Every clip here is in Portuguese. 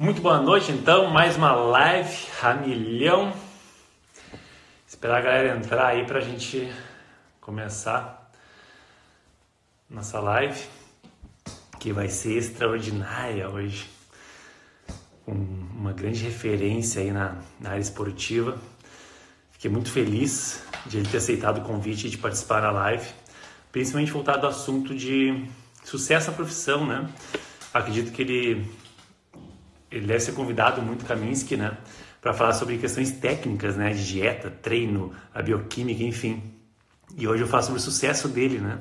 Muito boa noite, então, mais uma live a milhão. Esperar a galera entrar aí para a gente começar nossa live, que vai ser extraordinária hoje, com uma grande referência aí na, na área esportiva. Fiquei muito feliz de ele ter aceitado o convite de participar da live, principalmente voltado ao assunto de sucesso na profissão, né? Acredito que ele ele deve ser convidado muito Kaminsky, né, para falar sobre questões técnicas, né, de dieta, treino, a bioquímica, enfim. E hoje eu falo sobre o sucesso dele, né?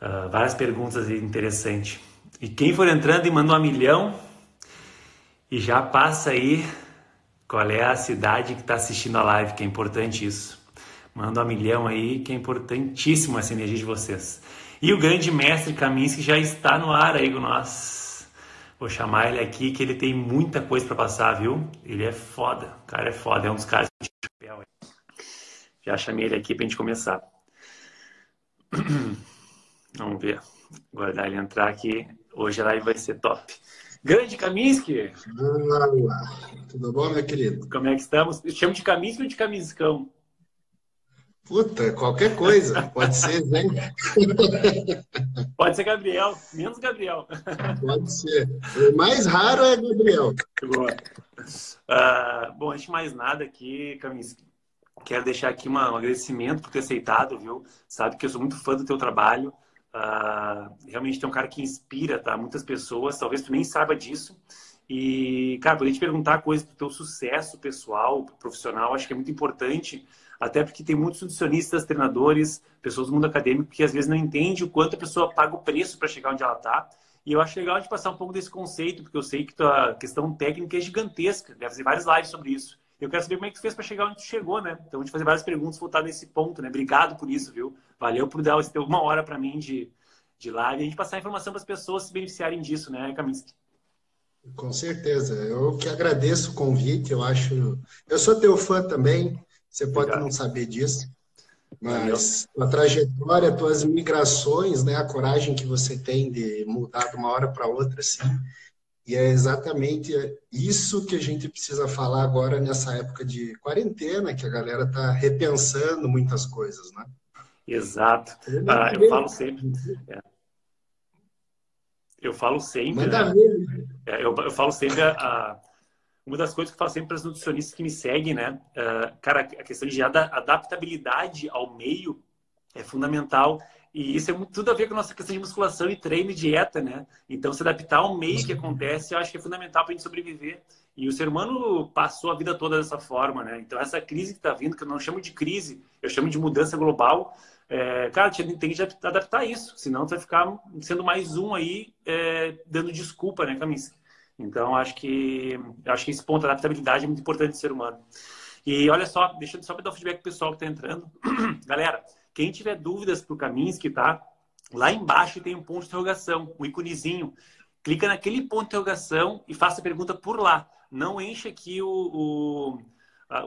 Uh, várias perguntas interessantes. E quem for entrando e manda um milhão e já passa aí qual é a cidade que está assistindo a live, que é importante isso. Manda um milhão aí, que é importantíssimo essa energia de vocês. E o grande mestre Kaminsky já está no ar aí com nós. Vou chamar ele aqui que ele tem muita coisa para passar, viu? Ele é foda. O cara é foda, é um dos caras de chapéu. Já chamei ele aqui pra gente começar. Vamos ver. Guardar ele entrar aqui. Hoje a live vai ser top. Grande Kaminsky! Olá, tudo bom, meu querido? Como é que estamos? Eu chamo de Kaminsky ou de Kaminscão? Puta, qualquer coisa. Pode ser Zé. Pode ser Gabriel, menos Gabriel. Pode ser. O mais raro é Gabriel. Boa. Uh, bom, antes de mais nada aqui, Kaminsky, quero deixar aqui uma, um agradecimento por ter aceitado, viu? Sabe que eu sou muito fã do teu trabalho. Uh, realmente tem um cara que inspira, tá? Muitas pessoas, talvez tu nem saiba disso. E, cara, poder te perguntar coisas do teu sucesso pessoal, profissional, acho que é muito importante até porque tem muitos nutricionistas, treinadores, pessoas do mundo acadêmico que às vezes não entendem o quanto a pessoa paga o preço para chegar onde ela está. E eu acho legal de passar um pouco desse conceito, porque eu sei que a questão técnica é gigantesca, deve fazer várias lives sobre isso. Eu quero saber como é que tu fez para chegar onde tu chegou, né? Então, vou te fazer várias perguntas voltadas nesse ponto, né? Obrigado por isso, viu? Valeu por dar uma hora para mim de, de live e a gente passar a informação para as pessoas se beneficiarem disso, né, Kaminsky? Com certeza. Eu que agradeço o convite, eu acho... Eu sou teu fã também, você pode Obrigado. não saber disso, mas a trajetória, tuas migrações, né, a coragem que você tem de mudar de uma hora para outra, assim, e é exatamente isso que a gente precisa falar agora nessa época de quarentena, que a galera está repensando muitas coisas, né? Exato. Ah, eu falo sempre. É. Eu falo sempre. Né? É, eu, eu falo sempre a, a uma das coisas que eu falo sempre para os nutricionistas que me seguem, né? Uh, cara, a questão de adaptabilidade ao meio é fundamental. E isso é muito, tudo a ver com a nossa questão de musculação e treino e dieta, né? Então, se adaptar ao meio que acontece, eu acho que é fundamental para a gente sobreviver. E o ser humano passou a vida toda dessa forma, né? Então, essa crise que está vindo, que eu não chamo de crise, eu chamo de mudança global, é, cara, tem que adaptar isso, senão você vai ficar sendo mais um aí, é, dando desculpa, né, Camis? Então, acho que, acho que esse ponto da adaptabilidade é muito importante do ser humano. E olha só, deixando só para dar o feedback pessoal que está entrando. Galera, quem tiver dúvidas para o Kaminsky, tá? Lá embaixo tem um ponto de interrogação, um íconezinho. Clica naquele ponto de interrogação e faça a pergunta por lá. Não enche aqui o, o,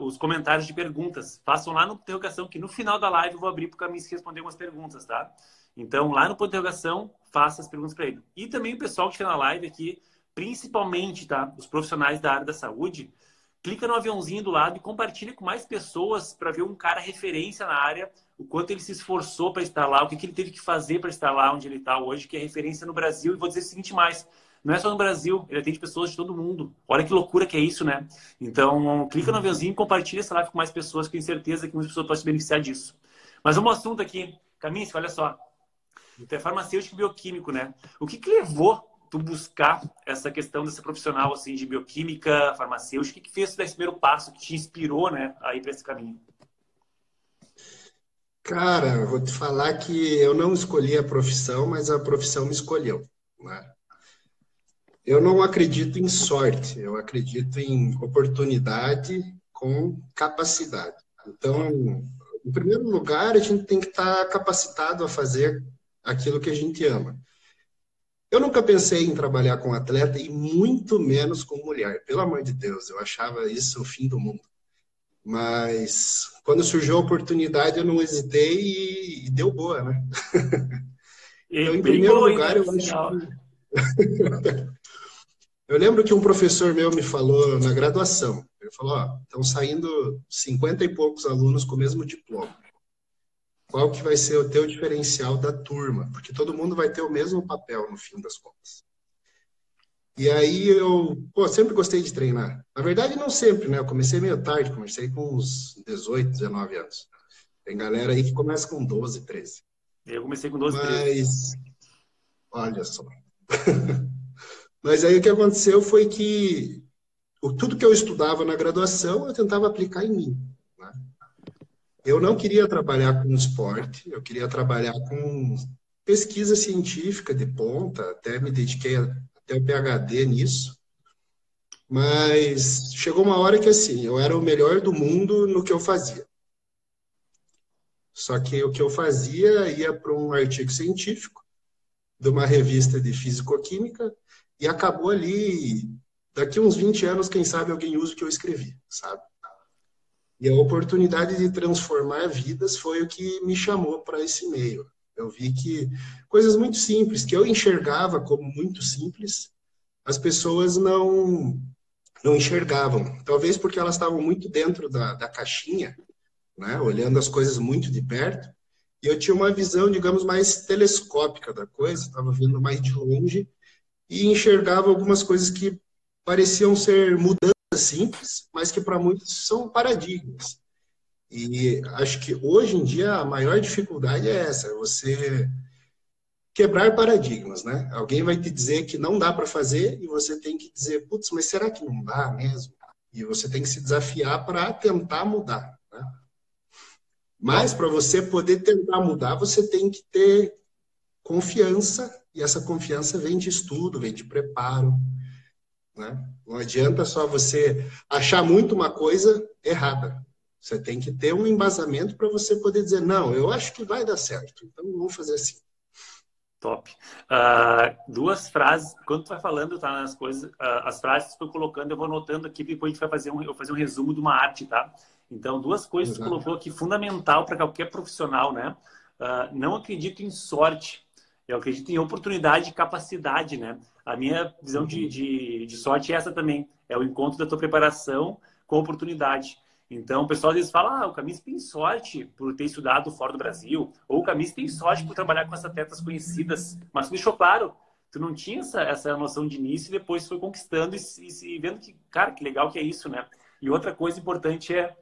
os comentários de perguntas. Façam lá no interrogação, que no final da live eu vou abrir para o Kaminsky responder algumas perguntas, tá? Então, lá no ponto de interrogação, faça as perguntas para ele. E também o pessoal que está na live aqui, principalmente tá, os profissionais da área da saúde, clica no aviãozinho do lado e compartilha com mais pessoas para ver um cara referência na área, o quanto ele se esforçou para estar lá, o que, que ele teve que fazer para estar lá onde ele está hoje, que é referência no Brasil. E vou dizer o seguinte mais, não é só no Brasil, ele atende pessoas de todo mundo. Olha que loucura que é isso, né? Então, clica no aviãozinho e compartilha essa live com mais pessoas, que tenho certeza que muitas pessoas podem se beneficiar disso. Mas vamos ao assunto aqui. Caminho, olha só. Tu é farmacêutico bioquímico, né? O que, que levou tu buscar essa questão dessa profissional assim de bioquímica, farmacêutica, que, fez esse primeiro passo que te inspirou, né, aí para esse caminho? Cara, vou te falar que eu não escolhi a profissão, mas a profissão me escolheu. Né? Eu não acredito em sorte, eu acredito em oportunidade com capacidade. Então, em primeiro lugar, a gente tem que estar capacitado a fazer aquilo que a gente ama. Eu nunca pensei em trabalhar com atleta e muito menos com mulher. Pelo amor de Deus, eu achava isso o fim do mundo. Mas quando surgiu a oportunidade, eu não hesitei e, e deu boa, né? E então, em primeiro lugar, eu acho que... Eu lembro que um professor meu me falou na graduação. Ele falou: ó, estão saindo 50 e poucos alunos com o mesmo diploma. Qual que vai ser o teu diferencial da turma? Porque todo mundo vai ter o mesmo papel no fim das contas. E aí eu, pô, sempre gostei de treinar. Na verdade, não sempre, né? Eu comecei meio tarde, comecei com uns 18, 19 anos. Tem galera aí que começa com 12, 13. Eu comecei com 12, Mas, 13. Olha só. Mas aí o que aconteceu foi que tudo que eu estudava na graduação eu tentava aplicar em mim. Né? Eu não queria trabalhar com esporte, eu queria trabalhar com pesquisa científica de ponta, até me dediquei até o PhD nisso. Mas chegou uma hora que assim, eu era o melhor do mundo no que eu fazia. Só que o que eu fazia ia para um artigo científico de uma revista de físico-química e acabou ali. Daqui uns 20 anos, quem sabe alguém usa o que eu escrevi, sabe? E a oportunidade de transformar vidas foi o que me chamou para esse meio. Eu vi que coisas muito simples, que eu enxergava como muito simples, as pessoas não, não enxergavam. Talvez porque elas estavam muito dentro da, da caixinha, né? olhando as coisas muito de perto, e eu tinha uma visão, digamos, mais telescópica da coisa, estava vendo mais de longe e enxergava algumas coisas que pareciam ser mudanças simples, mas que para muitos são paradigmas. E acho que hoje em dia a maior dificuldade é essa, você quebrar paradigmas, né? Alguém vai te dizer que não dá para fazer e você tem que dizer, putz, mas será que não dá mesmo? E você tem que se desafiar para tentar mudar. Né? Mas para você poder tentar mudar, você tem que ter confiança e essa confiança vem de estudo, vem de preparo. Né? Não adianta só você achar muito uma coisa errada. Você tem que ter um embasamento para você poder dizer, não, eu acho que vai dar certo, então vamos fazer assim. Top. Uh, duas frases, quando tu vai falando, tá, nas coisas, uh, as frases que tu colocando, eu vou anotando aqui, depois a gente vai fazer um, eu vou fazer um resumo de uma arte, tá? Então, duas coisas Exato. que tu colocou aqui, fundamental para qualquer profissional, né? Uh, não acredito em sorte. Eu acredito em oportunidade e capacidade, né? A minha visão de, uhum. de, de, sorte é essa também. É o encontro da tua preparação com oportunidade. Então, o pessoal às vezes fala, ah, o Camis tem sorte por ter estudado fora do Brasil, ou o Camis tem sorte por trabalhar com essas atletas conhecidas. Mas tu deixou claro, tu não tinha essa, essa noção de início e depois foi conquistando e, e, e vendo que, cara, que legal que é isso, né? E outra coisa importante é,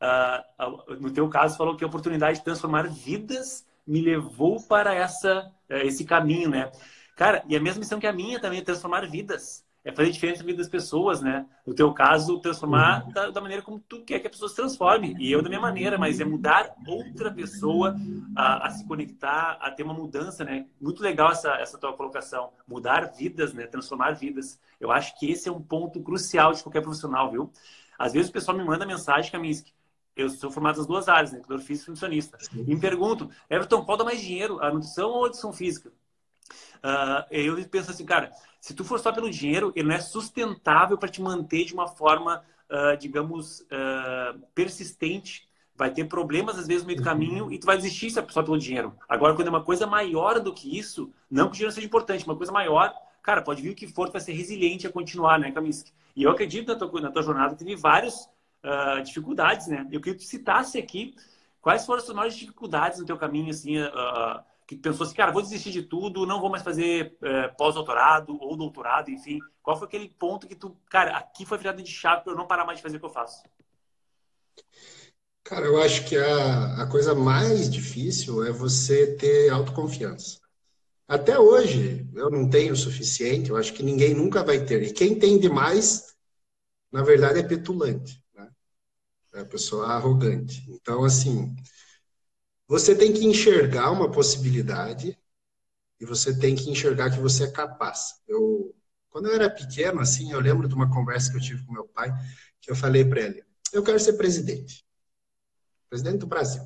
uh, no teu caso, falou que a oportunidade de transformar vidas me levou para essa, eh, esse caminho, né? Cara, e a mesma missão que a minha também é transformar vidas. É fazer diferença na vida das pessoas, né? No teu caso, transformar uhum. da, da, maneira como tu quer que a pessoa se transforme. E eu da minha maneira, mas é mudar outra pessoa a, a se conectar, a ter uma mudança, né? Muito legal essa, essa tua colocação. Mudar vidas, né? Transformar vidas. Eu acho que esse é um ponto crucial de qualquer profissional, viu? Às vezes o pessoal me manda mensagem, Kaminsky, eu sou formado nas duas áreas, né? Educador físico e nutricionista. E me pergunto, Everton, qual dá mais dinheiro, a nutrição ou a educação física? Uh, eu penso assim, cara, se tu for só pelo dinheiro, ele não é sustentável para te manter de uma forma, uh, digamos, uh, persistente. Vai ter problemas, às vezes, no meio do uhum. caminho e tu vai desistir só pelo dinheiro. Agora, quando é uma coisa maior do que isso, não que o dinheiro seja importante, uma coisa maior, cara, pode vir o que for, tu vai ser resiliente a continuar, né, Kaminsky? E eu acredito na tua, na tua jornada, teve vários uh, dificuldades, né? Eu queria que tu citasse aqui quais foram as maiores dificuldades no teu caminho, assim, que pensou assim, cara, vou desistir de tudo, não vou mais fazer uh, pós-doutorado ou doutorado, enfim. Qual foi aquele ponto que tu, cara, aqui foi virada de chave para eu não parar mais de fazer o que eu faço? Cara, eu acho que a, a coisa mais difícil é você ter autoconfiança. Até hoje, eu não tenho o suficiente, eu acho que ninguém nunca vai ter. E quem tem demais, na verdade, é petulante. É a pessoa arrogante. Então, assim, você tem que enxergar uma possibilidade e você tem que enxergar que você é capaz. Eu, quando eu era pequeno, assim, eu lembro de uma conversa que eu tive com meu pai, que eu falei para ele: eu quero ser presidente, presidente do Brasil.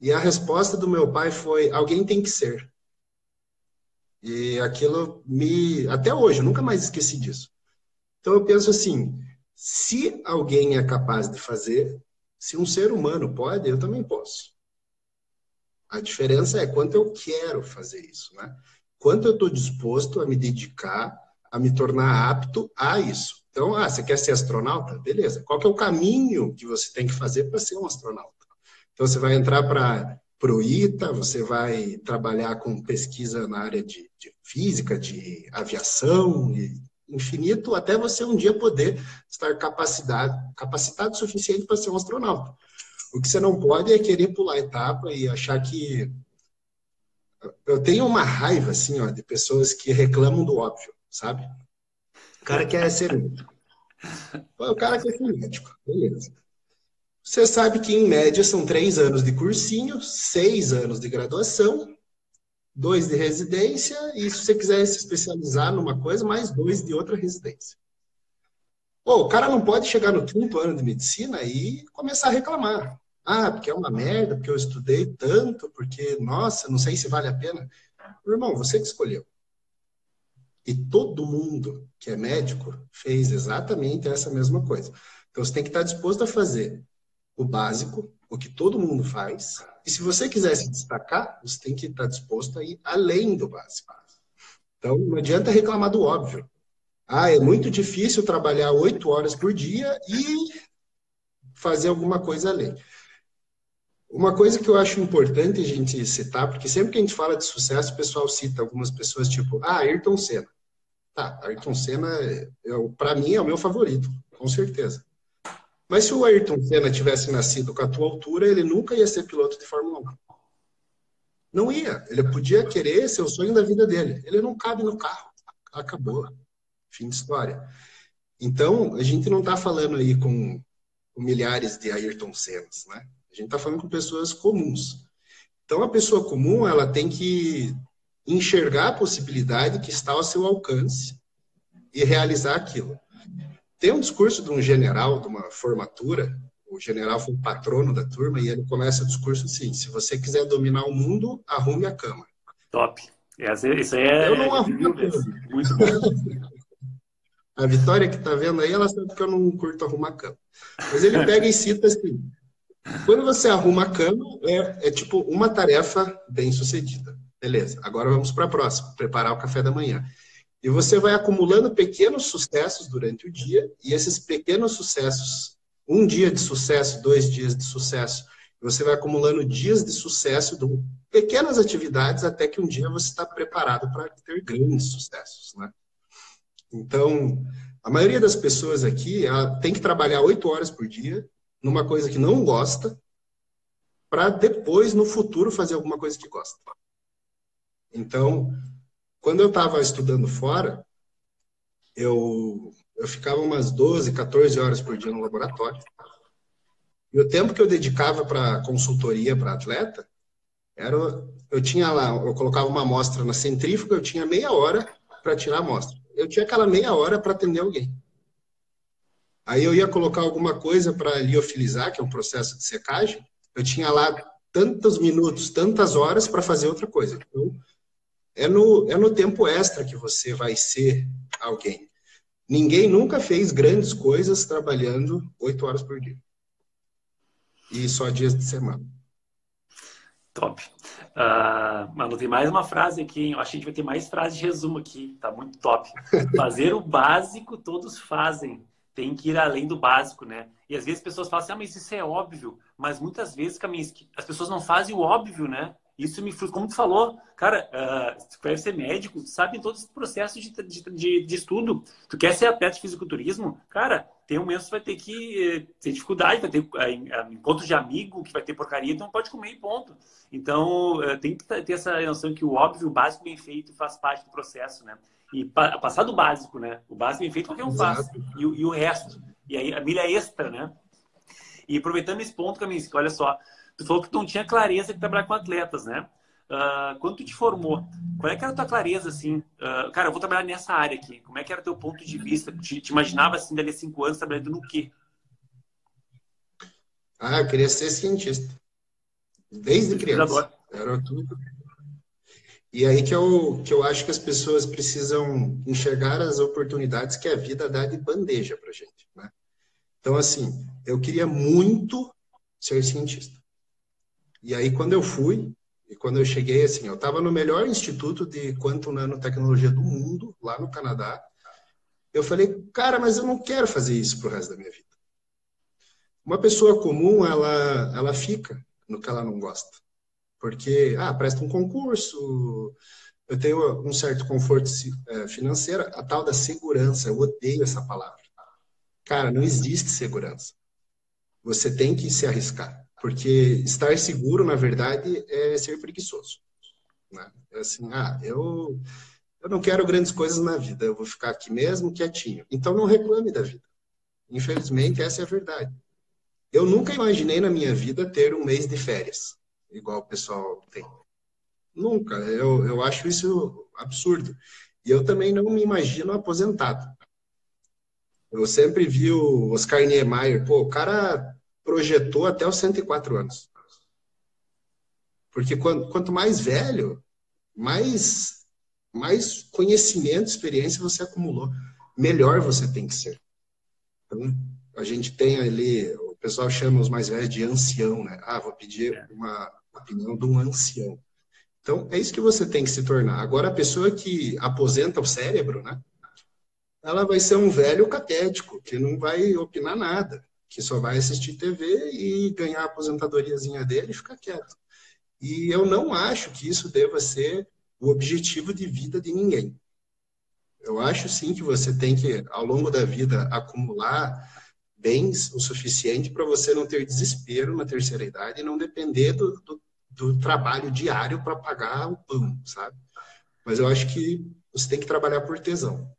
E a resposta do meu pai foi: alguém tem que ser. E aquilo me. Até hoje, eu nunca mais esqueci disso. Então eu penso assim: se alguém é capaz de fazer, se um ser humano pode, eu também posso. A diferença é quanto eu quero fazer isso, né? Quanto eu estou disposto a me dedicar a me tornar apto a isso. Então, ah, você quer ser astronauta? Beleza. Qual que é o caminho que você tem que fazer para ser um astronauta? Então, você vai entrar para o ITA, você vai trabalhar com pesquisa na área de, de física, de aviação, infinito, até você um dia poder estar capacitado, capacitado o suficiente para ser um astronauta. O que você não pode é querer pular etapa e achar que. Eu tenho uma raiva, assim, ó, de pessoas que reclamam do óbvio, sabe? O cara quer ser médico. O cara quer ser médico, beleza. Você sabe que, em média, são três anos de cursinho, seis anos de graduação, dois de residência, e se você quiser se especializar numa coisa, mais dois de outra residência. Pô, o cara não pode chegar no quinto ano de medicina e começar a reclamar. Ah, porque é uma merda, porque eu estudei tanto, porque, nossa, não sei se vale a pena. Irmão, você que escolheu. E todo mundo que é médico fez exatamente essa mesma coisa. Então você tem que estar disposto a fazer o básico, o que todo mundo faz. E se você quiser se destacar, você tem que estar disposto a ir além do básico. Então não adianta reclamar do óbvio. Ah, é muito difícil trabalhar oito horas por dia e fazer alguma coisa além. Uma coisa que eu acho importante a gente citar, porque sempre que a gente fala de sucesso, o pessoal cita algumas pessoas tipo, ah, Ayrton Senna. Tá, Ayrton Senna, para mim, é o meu favorito, com certeza. Mas se o Ayrton Senna tivesse nascido com a tua altura, ele nunca ia ser piloto de Fórmula 1. Não ia. Ele podia querer ser o sonho da vida dele. Ele não cabe no carro. Acabou. Fim de história. Então, a gente não está falando aí com, milhares de Ayrton Sennas, né? A gente está falando com pessoas comuns. Então, a pessoa comum ela tem que enxergar a possibilidade que está ao seu alcance e realizar aquilo. Tem um discurso de um general, de uma formatura, o general foi o patrono da turma, e ele começa o discurso assim: se você quiser dominar o mundo, arrume a cama. Top. Isso aí é. Eu não arrumo a cama. Muito bom. a Vitória que está vendo aí, ela sabe que eu não curto arrumar a cama. Mas ele pega e cita assim: quando você arruma a cama, é, é tipo uma tarefa bem sucedida. Beleza, agora vamos para a próxima, preparar o café da manhã. E você vai acumulando pequenos sucessos durante o dia, e esses pequenos sucessos, um dia de sucesso, dois dias de sucesso, você vai acumulando dias de sucesso, de pequenas atividades, até que um dia você está preparado para ter grandes sucessos. Né? Então, a maioria das pessoas aqui ela tem que trabalhar oito horas por dia, numa coisa que não gosta, para depois, no futuro, fazer alguma coisa que gosta. Então, quando eu estava estudando fora, eu, eu ficava umas 12, 14 horas por dia no laboratório. E o tempo que eu dedicava para consultoria para atleta, era, eu tinha lá, eu colocava uma amostra na centrífuga, eu tinha meia hora para tirar a amostra. Eu tinha aquela meia hora para atender alguém. Aí eu ia colocar alguma coisa para liofilizar, que é um processo de secagem. Eu tinha lá tantos minutos, tantas horas para fazer outra coisa. Então, é no, é no tempo extra que você vai ser alguém. Ninguém nunca fez grandes coisas trabalhando oito horas por dia. E só dias de semana. Top. Uh, mano, tem mais uma frase aqui, hein? Eu acho que a gente vai ter mais frases de resumo aqui. Tá muito top. Fazer o básico todos fazem tem que ir além do básico, né? E às vezes as pessoas falam assim, ah, mas isso é óbvio. Mas muitas vezes, as pessoas não fazem o óbvio, né? Isso me frustra. Como tu falou, cara, uh, tu quer ser médico, sabe todos os processos de, de, de, de, estudo. Tu quer ser atleta de fisiculturismo, cara, tem um mês que vai ter que eh, ter dificuldade, vai ter uh, encontro de amigo que vai ter porcaria, então pode comer e ponto. Então, uh, tem que ter essa noção que o óbvio, o básico bem feito faz parte do processo, né? E pa passar do básico, né? O básico bem feito qualquer um faz. E, e, o resto. E aí a milha extra, né? E aproveitando esse ponto, Kaminsky, olha só. Tu falou que tu não tinha clareza de trabalhar com atletas, né? Uh, quando tu te formou, qual é que era a tua clareza, assim? Uh, cara, eu vou trabalhar nessa área aqui. Como é que era o teu ponto de vista? Te, te imaginava, assim, dali a cinco anos, trabalhando no quê? Ah, eu queria ser cientista. Desde criança. Era tudo. E aí que eu, que eu acho que as pessoas precisam enxergar as oportunidades que a vida dá de bandeja pra gente, né? Então, assim, eu queria muito ser cientista. E aí, quando eu fui, e quando eu cheguei, assim, eu estava no melhor instituto de quanto nanotecnologia do mundo, lá no Canadá, Eu falei, cara, mas eu não quero fazer isso pro resto da minha vida. Uma pessoa comum, ela, ela fica no que ela não gosta. Porque, ah, presta um concurso, eu tenho um certo conforto é, financeiro, a tal da segurança, eu odeio essa palavra. Cara, não existe segurança. Você tem que se arriscar, porque estar seguro, na verdade, é ser preguiçoso. Né? É assim, ah, eu, eu não quero grandes coisas na vida, eu vou ficar aqui mesmo quietinho. Então não reclame da vida. Infelizmente, essa é a verdade. Eu nunca imaginei na minha vida ter um mês de férias, igual o pessoal tem. Nunca. Eu, eu acho isso absurdo. E eu também não me imagino aposentado. Eu sempre vi o Oscar Niemeyer, pô, o cara projetou até os 104 anos. Porque quanto, quanto mais velho, mais, mais conhecimento, experiência você acumulou, melhor você tem que ser. Então, a gente tem ali, o pessoal chama os mais velhos de ancião, né? Ah, vou pedir é. uma opinião de um ancião. Então, é isso que você tem que se tornar. Agora, a pessoa que aposenta o cérebro, né? Ela vai ser um velho catético, que não vai opinar nada, que só vai assistir TV e ganhar a aposentadoriazinha dele e ficar quieto. E eu não acho que isso deva ser o objetivo de vida de ninguém. Eu acho sim que você tem que, ao longo da vida, acumular bens o suficiente para você não ter desespero na terceira idade e não depender do, do, do trabalho diário para pagar o pão, sabe? Mas eu acho que você tem que trabalhar por tesão.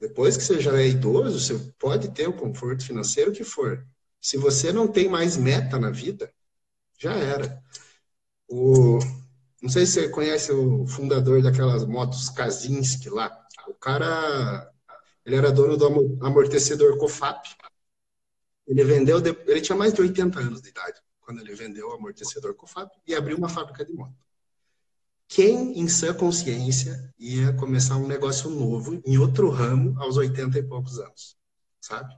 Depois que você já é idoso, você pode ter o conforto financeiro que for. Se você não tem mais meta na vida, já era. O, não sei se você conhece o fundador daquelas motos Kazinski lá. O cara, ele era dono do amortecedor Cofap. Ele vendeu, ele tinha mais de 80 anos de idade quando ele vendeu o amortecedor Cofap e abriu uma fábrica de moto. Quem, em sã consciência, ia começar um negócio novo em outro ramo aos 80 e poucos anos, sabe?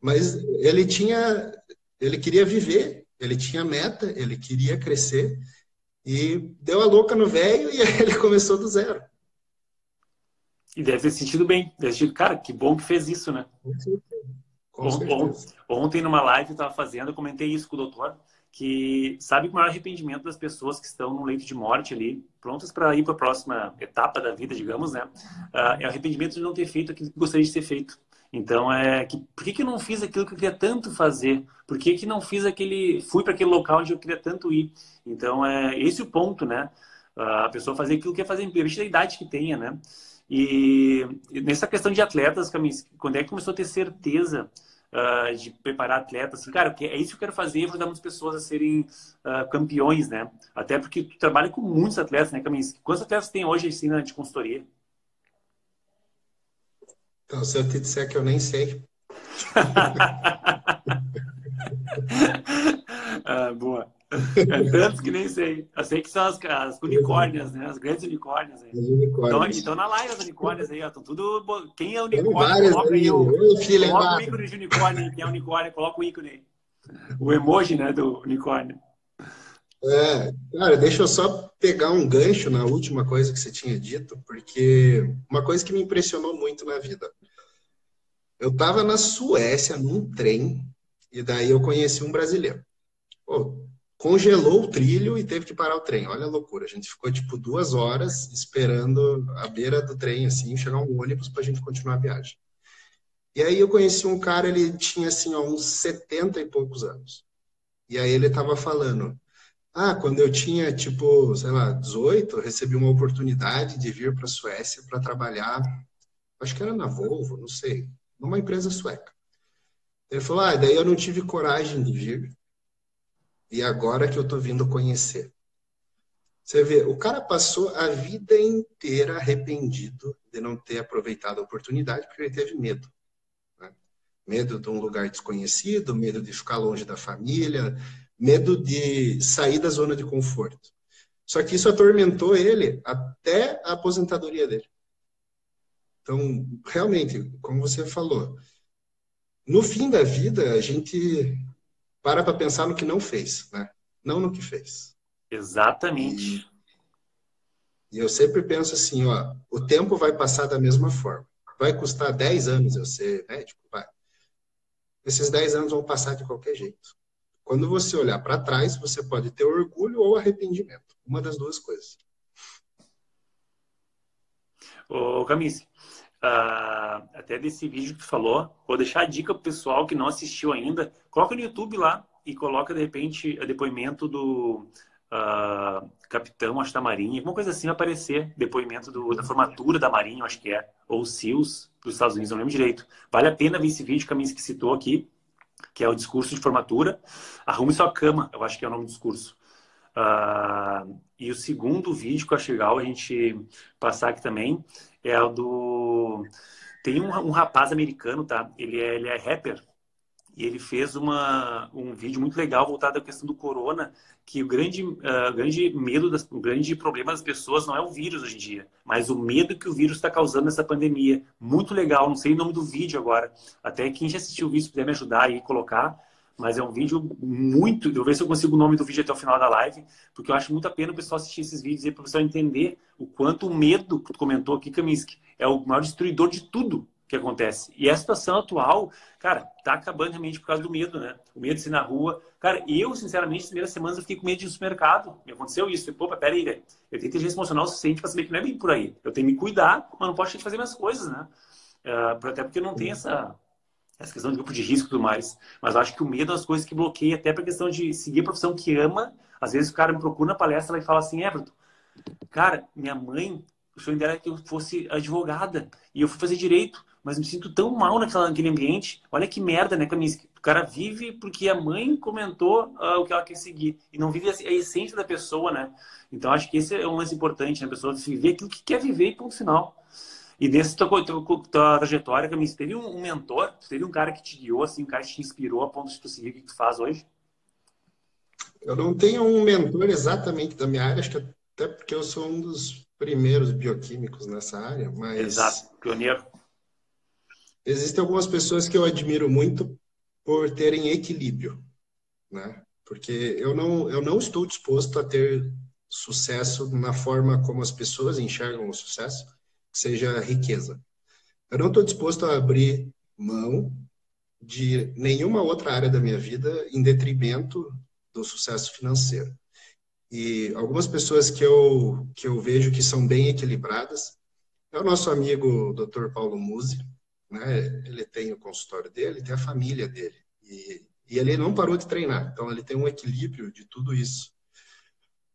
Mas ele tinha, ele queria viver, ele tinha meta, ele queria crescer e deu a louca no velho e ele começou do zero. E deve ter sentido bem. Deve ter sentido, cara, que bom que fez isso, né? Com. Ontem, numa live que eu estava fazendo, eu comentei isso com o doutor, que sabe que o maior arrependimento das pessoas que estão no leito de morte ali, prontas para ir para a próxima etapa da vida, digamos, né? Uh, é o arrependimento de não ter feito aquilo que gostaria de ter feito. Então, é que, por que, que eu não fiz aquilo que eu queria tanto fazer? Por que, que não fiz aquele. Fui para aquele local onde eu queria tanto ir? Então, é esse o ponto, né? A pessoa fazer aquilo que quer fazer, independente da idade que tenha, né? E nessa questão de atletas, quando é que começou a ter certeza uh, de preparar atletas? Assim, cara, é isso que eu quero fazer, ajudar muitas pessoas a serem uh, campeões, né? Até porque tu trabalha com muitos atletas, né, Camis? Quantos atletas tem hoje assim, na de consultoria? Então, se eu te disser que eu nem sei. ah, boa. É tantos que nem sei. Eu sei que são as, as unicórnias, né? As grandes unicórnias. Aí. Unicórnios. Então, então na live as unicórnias aí, ó. Estão tudo. Quem é unicórnio? Coloca aí o, coloca o ícone de unicórnio aí. Quem é unicórnio, coloca o ícone aí. O emoji, né, do unicórnio. É, cara, deixa eu só pegar um gancho na última coisa que você tinha dito, porque uma coisa que me impressionou muito na vida. Eu estava na Suécia num trem e daí eu conheci um brasileiro. Pô, congelou o trilho e teve que parar o trem. Olha a loucura. A gente ficou tipo duas horas esperando a beira do trem, assim, chegar um ônibus para a gente continuar a viagem. E aí eu conheci um cara, ele tinha assim, ó, uns 70 e poucos anos. E aí ele estava falando: Ah, quando eu tinha tipo, sei lá, 18, eu recebi uma oportunidade de vir para a Suécia para trabalhar, acho que era na Volvo, não sei, numa empresa sueca. Ele falou: Ah, daí eu não tive coragem de vir e agora que eu estou vindo conhecer. Você vê, o cara passou a vida inteira arrependido de não ter aproveitado a oportunidade porque ele teve medo. Né? Medo de um lugar desconhecido, medo de ficar longe da família, medo de sair da zona de conforto. Só que isso atormentou ele até a aposentadoria dele. Então, realmente, como você falou, no fim da vida, a gente para para pensar no que não fez, né? Não no que fez. Exatamente. E, e eu sempre penso assim, ó, o tempo vai passar da mesma forma. vai custar 10 anos eu ser médico, vai. Esses 10 anos vão passar de qualquer jeito. Quando você olhar para trás, você pode ter orgulho ou arrependimento. Uma das duas coisas. Ô, Camis, uh, até desse vídeo que tu falou, vou deixar a dica pro pessoal que não assistiu ainda. Coloca no YouTube lá e coloca, de repente, o depoimento do uh, capitão, acho da Marinha, alguma coisa assim vai aparecer, depoimento do, da formatura da Marinha, acho que é, ou SEALs dos Estados Unidos, não lembro direito. Vale a pena ver esse vídeo, que citou aqui, que é o discurso de formatura. Arrume sua cama, eu acho que é o nome do discurso. Uh, e o segundo vídeo que eu acho legal a gente passar aqui também é o do. Tem um, um rapaz americano, tá? Ele é, ele é rapper e ele fez uma, um vídeo muito legal voltado à questão do corona, que o grande, uh, grande medo, das, o grande problema das pessoas não é o vírus hoje em dia, mas o medo que o vírus está causando nessa pandemia. Muito legal, não sei o nome do vídeo agora. Até quem já assistiu o vídeo puder me ajudar aí colocar, mas é um vídeo muito. Eu vou ver se eu consigo o nome do vídeo até o final da live, porque eu acho muito a pena o pessoal assistir esses vídeos aí para o pessoal entender o quanto o medo que tu comentou aqui, Kaminsky, é o maior destruidor de tudo que acontece. E a situação atual, cara, tá acabando realmente por causa do medo, né? O medo de ser na rua. Cara, eu, sinceramente, nas primeiras semanas eu fiquei com medo de ir no supermercado. Me aconteceu isso. Eu, Pô, peraí, velho. Eu tenho inteligência emocional suficiente para saber que não é bem por aí. Eu tenho que me cuidar, mas não posso fazer minhas coisas, né? Uh, até porque não tem essa, essa questão de grupo de risco e tudo mais. Mas acho que o medo é coisas que bloqueia, até para questão de seguir a profissão que ama. Às vezes o cara me procura na palestra e fala assim, Everton, cara, minha mãe, o sonho dela é que eu fosse advogada. E eu fui fazer direito mas me sinto tão mal naquela, naquele ambiente. Olha que merda, né, Kaminsky? O cara vive porque a mãe comentou uh, o que ela quer seguir e não vive a, a, essência da pessoa, né? Então acho que esse é um lance importante, né? A pessoa viver aquilo que quer viver e ponto final. E nessa tua, tua, tua trajetória, Kaminsky, teve um, um, mentor, teve um cara que te guiou, assim, um cara que te inspirou a ponto de tu seguir o que tu faz hoje? Eu não tenho um mentor exatamente da minha área, acho que até porque eu sou um dos primeiros bioquímicos nessa área, mas... Exato, pioneiro existem algumas pessoas que eu admiro muito por terem equilíbrio, né? Porque eu não, eu não estou disposto a ter sucesso na forma como as pessoas enxergam o sucesso, seja riqueza. Eu não estou disposto a abrir mão de nenhuma outra área da minha vida em detrimento do sucesso financeiro. E algumas pessoas que eu, que eu vejo que são bem equilibradas é o nosso amigo Dr. Paulo Musi, né? Ele tem o consultório dele, tem a família dele. E, e ele não parou de treinar. Então, ele tem um equilíbrio de tudo isso.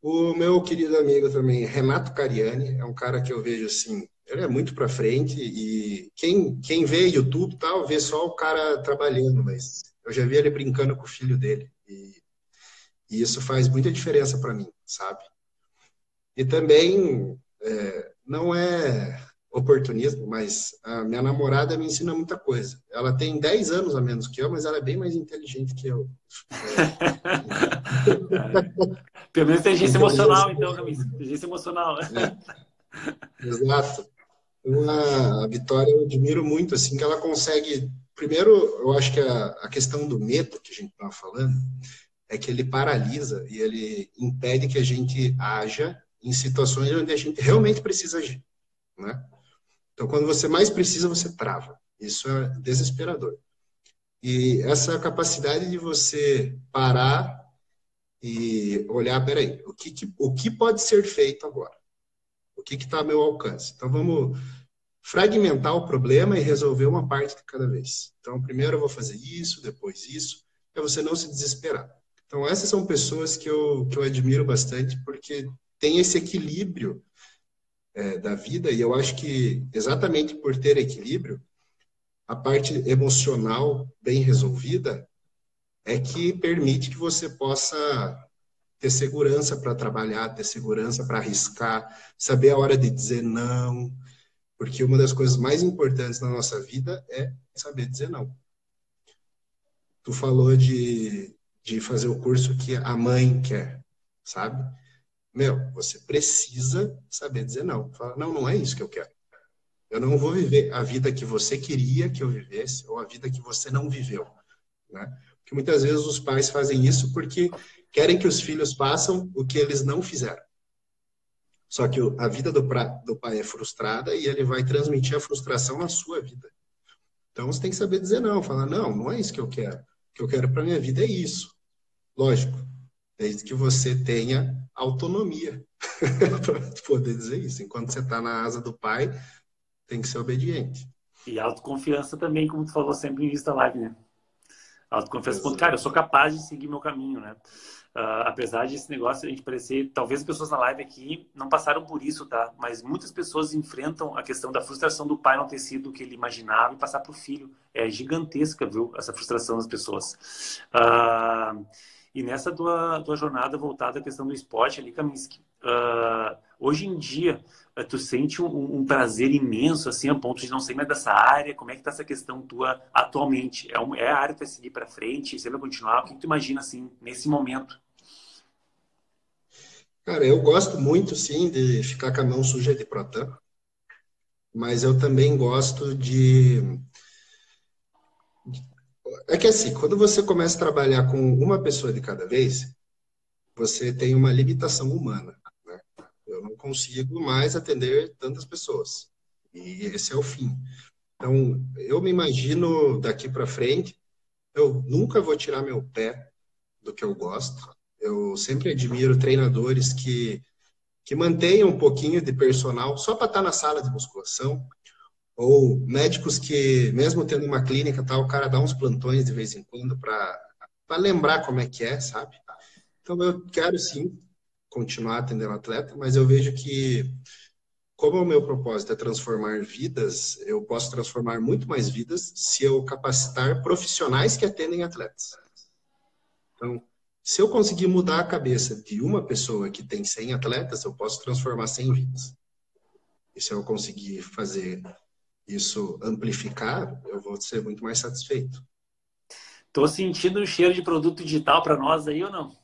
O meu querido amigo também, Renato Cariani, é um cara que eu vejo assim, ele é muito para frente e quem, quem vê YouTube tal, vê só o cara trabalhando, mas eu já vi ele brincando com o filho dele. E, e isso faz muita diferença para mim, sabe? E também é, não é oportunismo, mas a minha namorada me ensina muita coisa. Ela tem 10 anos a menos que eu, mas ela é bem mais inteligente que eu. Pelo menos inteligência emocional, então, Camisa. Inteligência emocional. É. Exato. Uma, a Vitória eu admiro muito, assim, que ela consegue. Primeiro, eu acho que a, a questão do medo que a gente estava falando é que ele paralisa e ele impede que a gente haja em situações onde a gente realmente precisa agir, né? Então, quando você mais precisa, você trava. Isso é desesperador. E essa capacidade de você parar e olhar, peraí, o que o que pode ser feito agora? O que está ao meu alcance? Então, vamos fragmentar o problema e resolver uma parte de cada vez. Então, primeiro eu vou fazer isso, depois isso, para você não se desesperar. Então, essas são pessoas que eu, que eu admiro bastante, porque tem esse equilíbrio é, da vida, e eu acho que exatamente por ter equilíbrio, a parte emocional bem resolvida é que permite que você possa ter segurança para trabalhar, ter segurança para arriscar, saber a hora de dizer não, porque uma das coisas mais importantes na nossa vida é saber dizer não. Tu falou de, de fazer o curso que a mãe quer, sabe? Meu, você precisa saber dizer não. Fala, não, não é isso que eu quero. Eu não vou viver a vida que você queria que eu vivesse ou a vida que você não viveu. Né? Porque muitas vezes os pais fazem isso porque querem que os filhos façam o que eles não fizeram. Só que a vida do, pra, do pai é frustrada e ele vai transmitir a frustração na sua vida. Então você tem que saber dizer não, falar, não, não é isso que eu quero. O que eu quero para minha vida é isso. Lógico, desde que você tenha autonomia para poder dizer isso. Enquanto você está na asa do pai, tem que ser obediente. E autoconfiança também, como tu falou sempre em vista live, né? Autoconfiança, ponto, cara, eu sou capaz de seguir meu caminho, né? Uh, apesar desse negócio a gente parecer, talvez as pessoas na live aqui não passaram por isso, tá? Mas muitas pessoas enfrentam a questão da frustração do pai não ter sido o que ele imaginava e passar para o filho. É gigantesca, viu? Essa frustração das pessoas. Uh, e nessa tua, tua jornada voltada à questão do esporte ali, Kaminsky, uh, hoje em dia, tu sente um, um, prazer imenso, assim, a ponto de não ser mais dessa área? Como é que tá essa questão tua atualmente? É, um, é a área que vai seguir para frente? Você vai continuar? O que tu imagina, assim, nesse momento? Cara, eu gosto muito, sim, de ficar com a mão suja de Protan, mas eu também gosto de. É que assim, quando você começa a trabalhar com uma pessoa de cada vez, você tem uma limitação humana. Né? Eu não consigo mais atender tantas pessoas. E esse é o fim. Então, eu me imagino daqui para frente, eu nunca vou tirar meu pé do que eu gosto. Eu sempre admiro treinadores que, que mantenham um pouquinho de personal só para estar tá na sala de musculação, ou médicos que, mesmo tendo uma clínica, tal, o cara dá uns plantões de vez em quando para lembrar como é que é, sabe? Então eu quero sim continuar atendendo atleta, mas eu vejo que como o meu propósito é transformar vidas, eu posso transformar muito mais vidas se eu capacitar profissionais que atendem atletas. Então, se eu conseguir mudar a cabeça de uma pessoa que tem 100 atletas, eu posso transformar 100 vidas. E se eu conseguir fazer isso amplificar, eu vou ser muito mais satisfeito. Tô sentindo um cheiro de produto digital para nós aí ou não?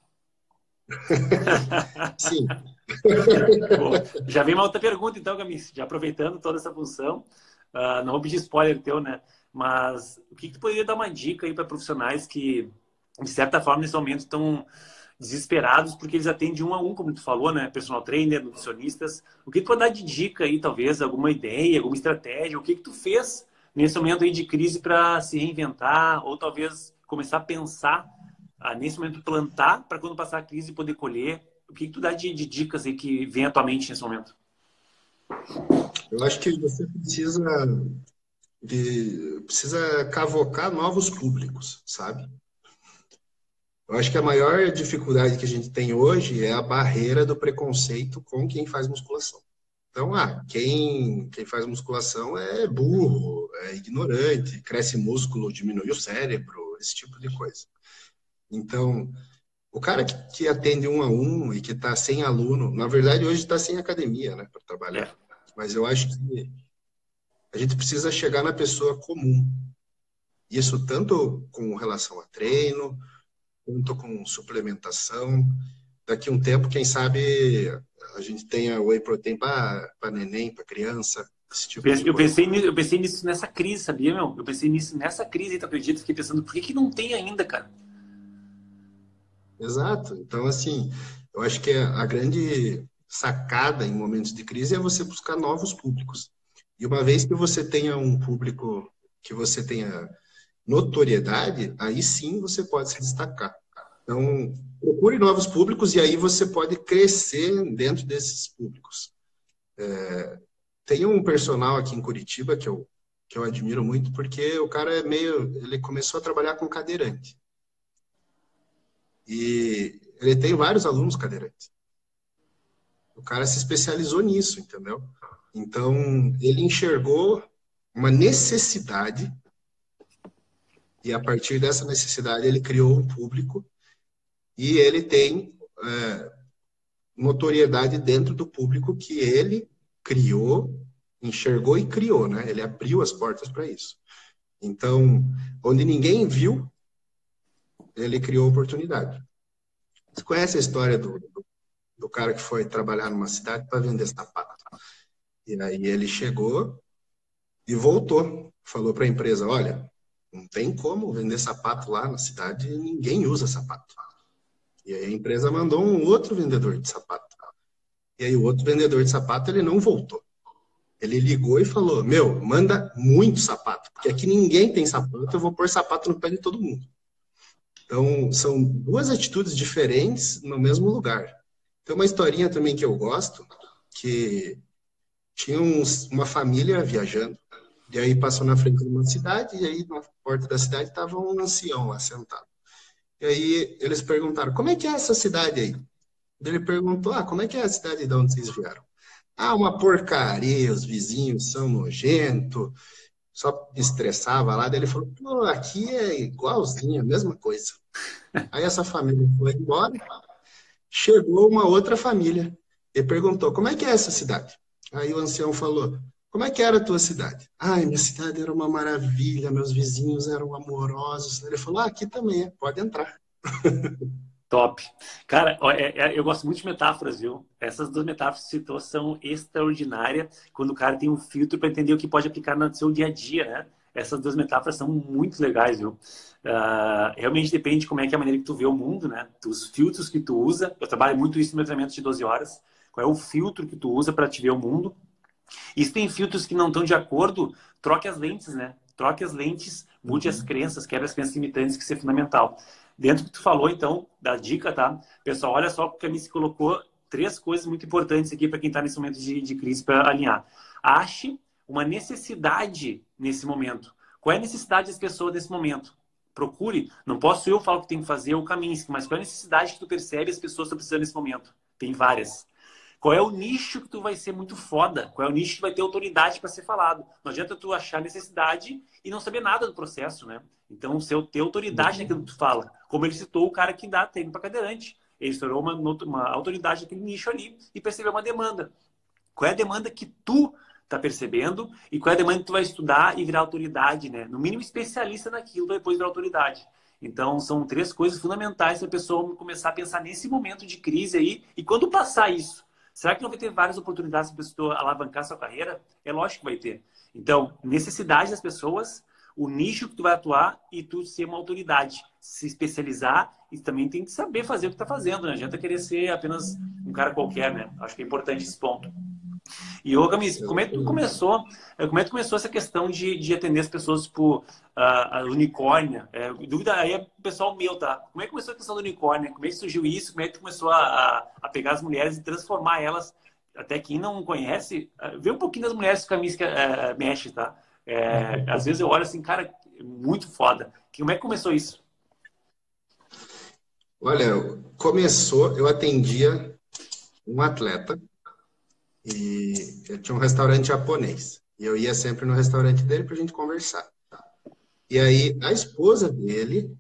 Sim. Bom, já vem uma outra pergunta, então, Gamis, já aproveitando toda essa função. Uh, não vou pedir spoiler teu, né? Mas o que, que tu poderia dar uma dica aí para profissionais que de certa forma, nesse momento, estão desesperados porque eles atendem um a um, como tu falou, né? Personal trainer, nutricionistas. O que tu pode dar de dica aí, talvez, alguma ideia, alguma estratégia? O que que tu fez nesse momento aí de crise para se reinventar ou talvez começar a pensar, ah, nesse momento plantar para quando passar a crise poder colher? O que que tu dá de, de dicas aí que vem à tua mente nesse momento? Eu acho que você precisa de, precisa cavocar novos públicos, sabe? Eu acho que a maior dificuldade que a gente tem hoje é a barreira do preconceito com quem faz musculação. Então, ah, quem, quem faz musculação é burro, é ignorante, cresce músculo, diminui o cérebro, esse tipo de coisa. Então, o cara que, que atende um a um e que está sem aluno, na verdade, hoje está sem academia, né, para trabalhar. É. Mas eu acho que a gente precisa chegar na pessoa comum. Isso tanto com relação a treino, junto com suplementação. Daqui um tempo, quem sabe, a gente tenha whey protein para neném, para criança. Tipo eu, pensei, eu pensei nisso nessa crise, sabia, meu? Eu pensei nisso nessa crise, tu acredita? Fiquei pensando, por que, que não tem ainda, cara? Exato. Então, assim, eu acho que a grande sacada em momentos de crise é você buscar novos públicos. E uma vez que você tenha um público que você tenha notoriedade, aí sim você pode se destacar. Então, procure novos públicos e aí você pode crescer dentro desses públicos. É, tem um personal aqui em Curitiba que eu, que eu admiro muito, porque o cara é meio. Ele começou a trabalhar com cadeirante. E ele tem vários alunos cadeirantes. O cara se especializou nisso, entendeu? Então, ele enxergou uma necessidade e a partir dessa necessidade, ele criou um público e ele tem é, notoriedade dentro do público que ele criou, enxergou e criou, né? Ele abriu as portas para isso. Então, onde ninguém viu, ele criou oportunidade. Você conhece a história do, do, do cara que foi trabalhar numa cidade para vender sapato? E aí ele chegou e voltou, falou para a empresa: olha, não tem como vender sapato lá na cidade, ninguém usa sapato. E aí a empresa mandou um outro vendedor de sapato. E aí o outro vendedor de sapato, ele não voltou. Ele ligou e falou: Meu, manda muito sapato, porque aqui ninguém tem sapato, eu vou pôr sapato no pé de todo mundo. Então, são duas atitudes diferentes no mesmo lugar. Tem uma historinha também que eu gosto, que tinha uns, uma família viajando, e aí passou na frente de uma cidade, e aí na porta da cidade estava um ancião lá sentado. E aí eles perguntaram, como é que é essa cidade aí? Ele perguntou, ah, como é que é a cidade de onde vocês vieram? Ah, uma porcaria, os vizinhos são nojentos, só estressava lá. Daí ele falou, pô, aqui é igualzinho, a mesma coisa. Aí essa família foi embora, chegou uma outra família e perguntou, como é que é essa cidade? Aí o ancião falou, como é que era a tua cidade? Ai, minha cidade era uma maravilha, meus vizinhos eram amorosos. Ele falou, ah, aqui também pode entrar. Top. Cara, é, é, eu gosto muito de metáforas, viu? Essas duas metáforas que citou são extraordinárias quando o cara tem um filtro para entender o que pode aplicar no seu dia a dia, né? Essas duas metáforas são muito legais, viu? Uh, realmente depende de como é que é a maneira que tu vê o mundo, né? Os filtros que tu usa. Eu trabalho muito isso no meu treinamento de 12 horas. Qual é o filtro que tu usa para te ver o mundo? E se tem filtros que não estão de acordo, troque as lentes, né? Troque as lentes, mude as uhum. crenças, quebre as crenças limitantes, que isso é fundamental. Dentro do que tu falou, então, da dica, tá? Pessoal, olha só porque a Miss colocou três coisas muito importantes aqui para quem está nesse momento de, de crise para alinhar. Ache uma necessidade nesse momento. Qual é a necessidade das pessoas nesse momento? Procure. Não posso eu falar o que tem que fazer ou caminho, mas qual é a necessidade que tu percebe as pessoas estão precisando nesse momento? Tem várias. Qual é o nicho que tu vai ser muito foda? Qual é o nicho que vai ter autoridade para ser falado? Não adianta tu achar necessidade e não saber nada do processo, né? Então, se eu ter autoridade naquilo que tu fala, como ele citou o cara que dá treino para cadeirante, ele estourou uma, uma autoridade naquele nicho ali e percebeu uma demanda. Qual é a demanda que tu está percebendo e qual é a demanda que tu vai estudar e virar autoridade, né? No mínimo especialista naquilo, depois virar autoridade. Então, são três coisas fundamentais para a pessoa começar a pensar nesse momento de crise aí. E quando passar isso, será que não vai ter várias oportunidades para a pessoa alavancar sua carreira? É lógico que vai ter. Então, necessidade das pessoas, o nicho que tu vai atuar e tu ser uma autoridade, se especializar e também tem que saber fazer o que está fazendo, né? Não adianta querer ser apenas um cara qualquer, né? Acho que é importante esse ponto. E, ô, Gamis, como é que tu começou, é, como é que começou essa questão de, de atender as pessoas, tipo, a, a unicórnia? É, dúvida aí é pessoal meu, tá? Como é que começou a questão do unicórnio? Como é que surgiu isso? Como é que tu começou a, a, a pegar as mulheres e transformar elas, até quem não conhece, vê um pouquinho das mulheres que a Gamis é, mexe, tá? É, às vezes eu olho assim, cara, muito foda. Como é que começou isso? Olha, começou, eu atendia um atleta e ele tinha um restaurante japonês. E eu ia sempre no restaurante dele para a gente conversar. E aí a esposa dele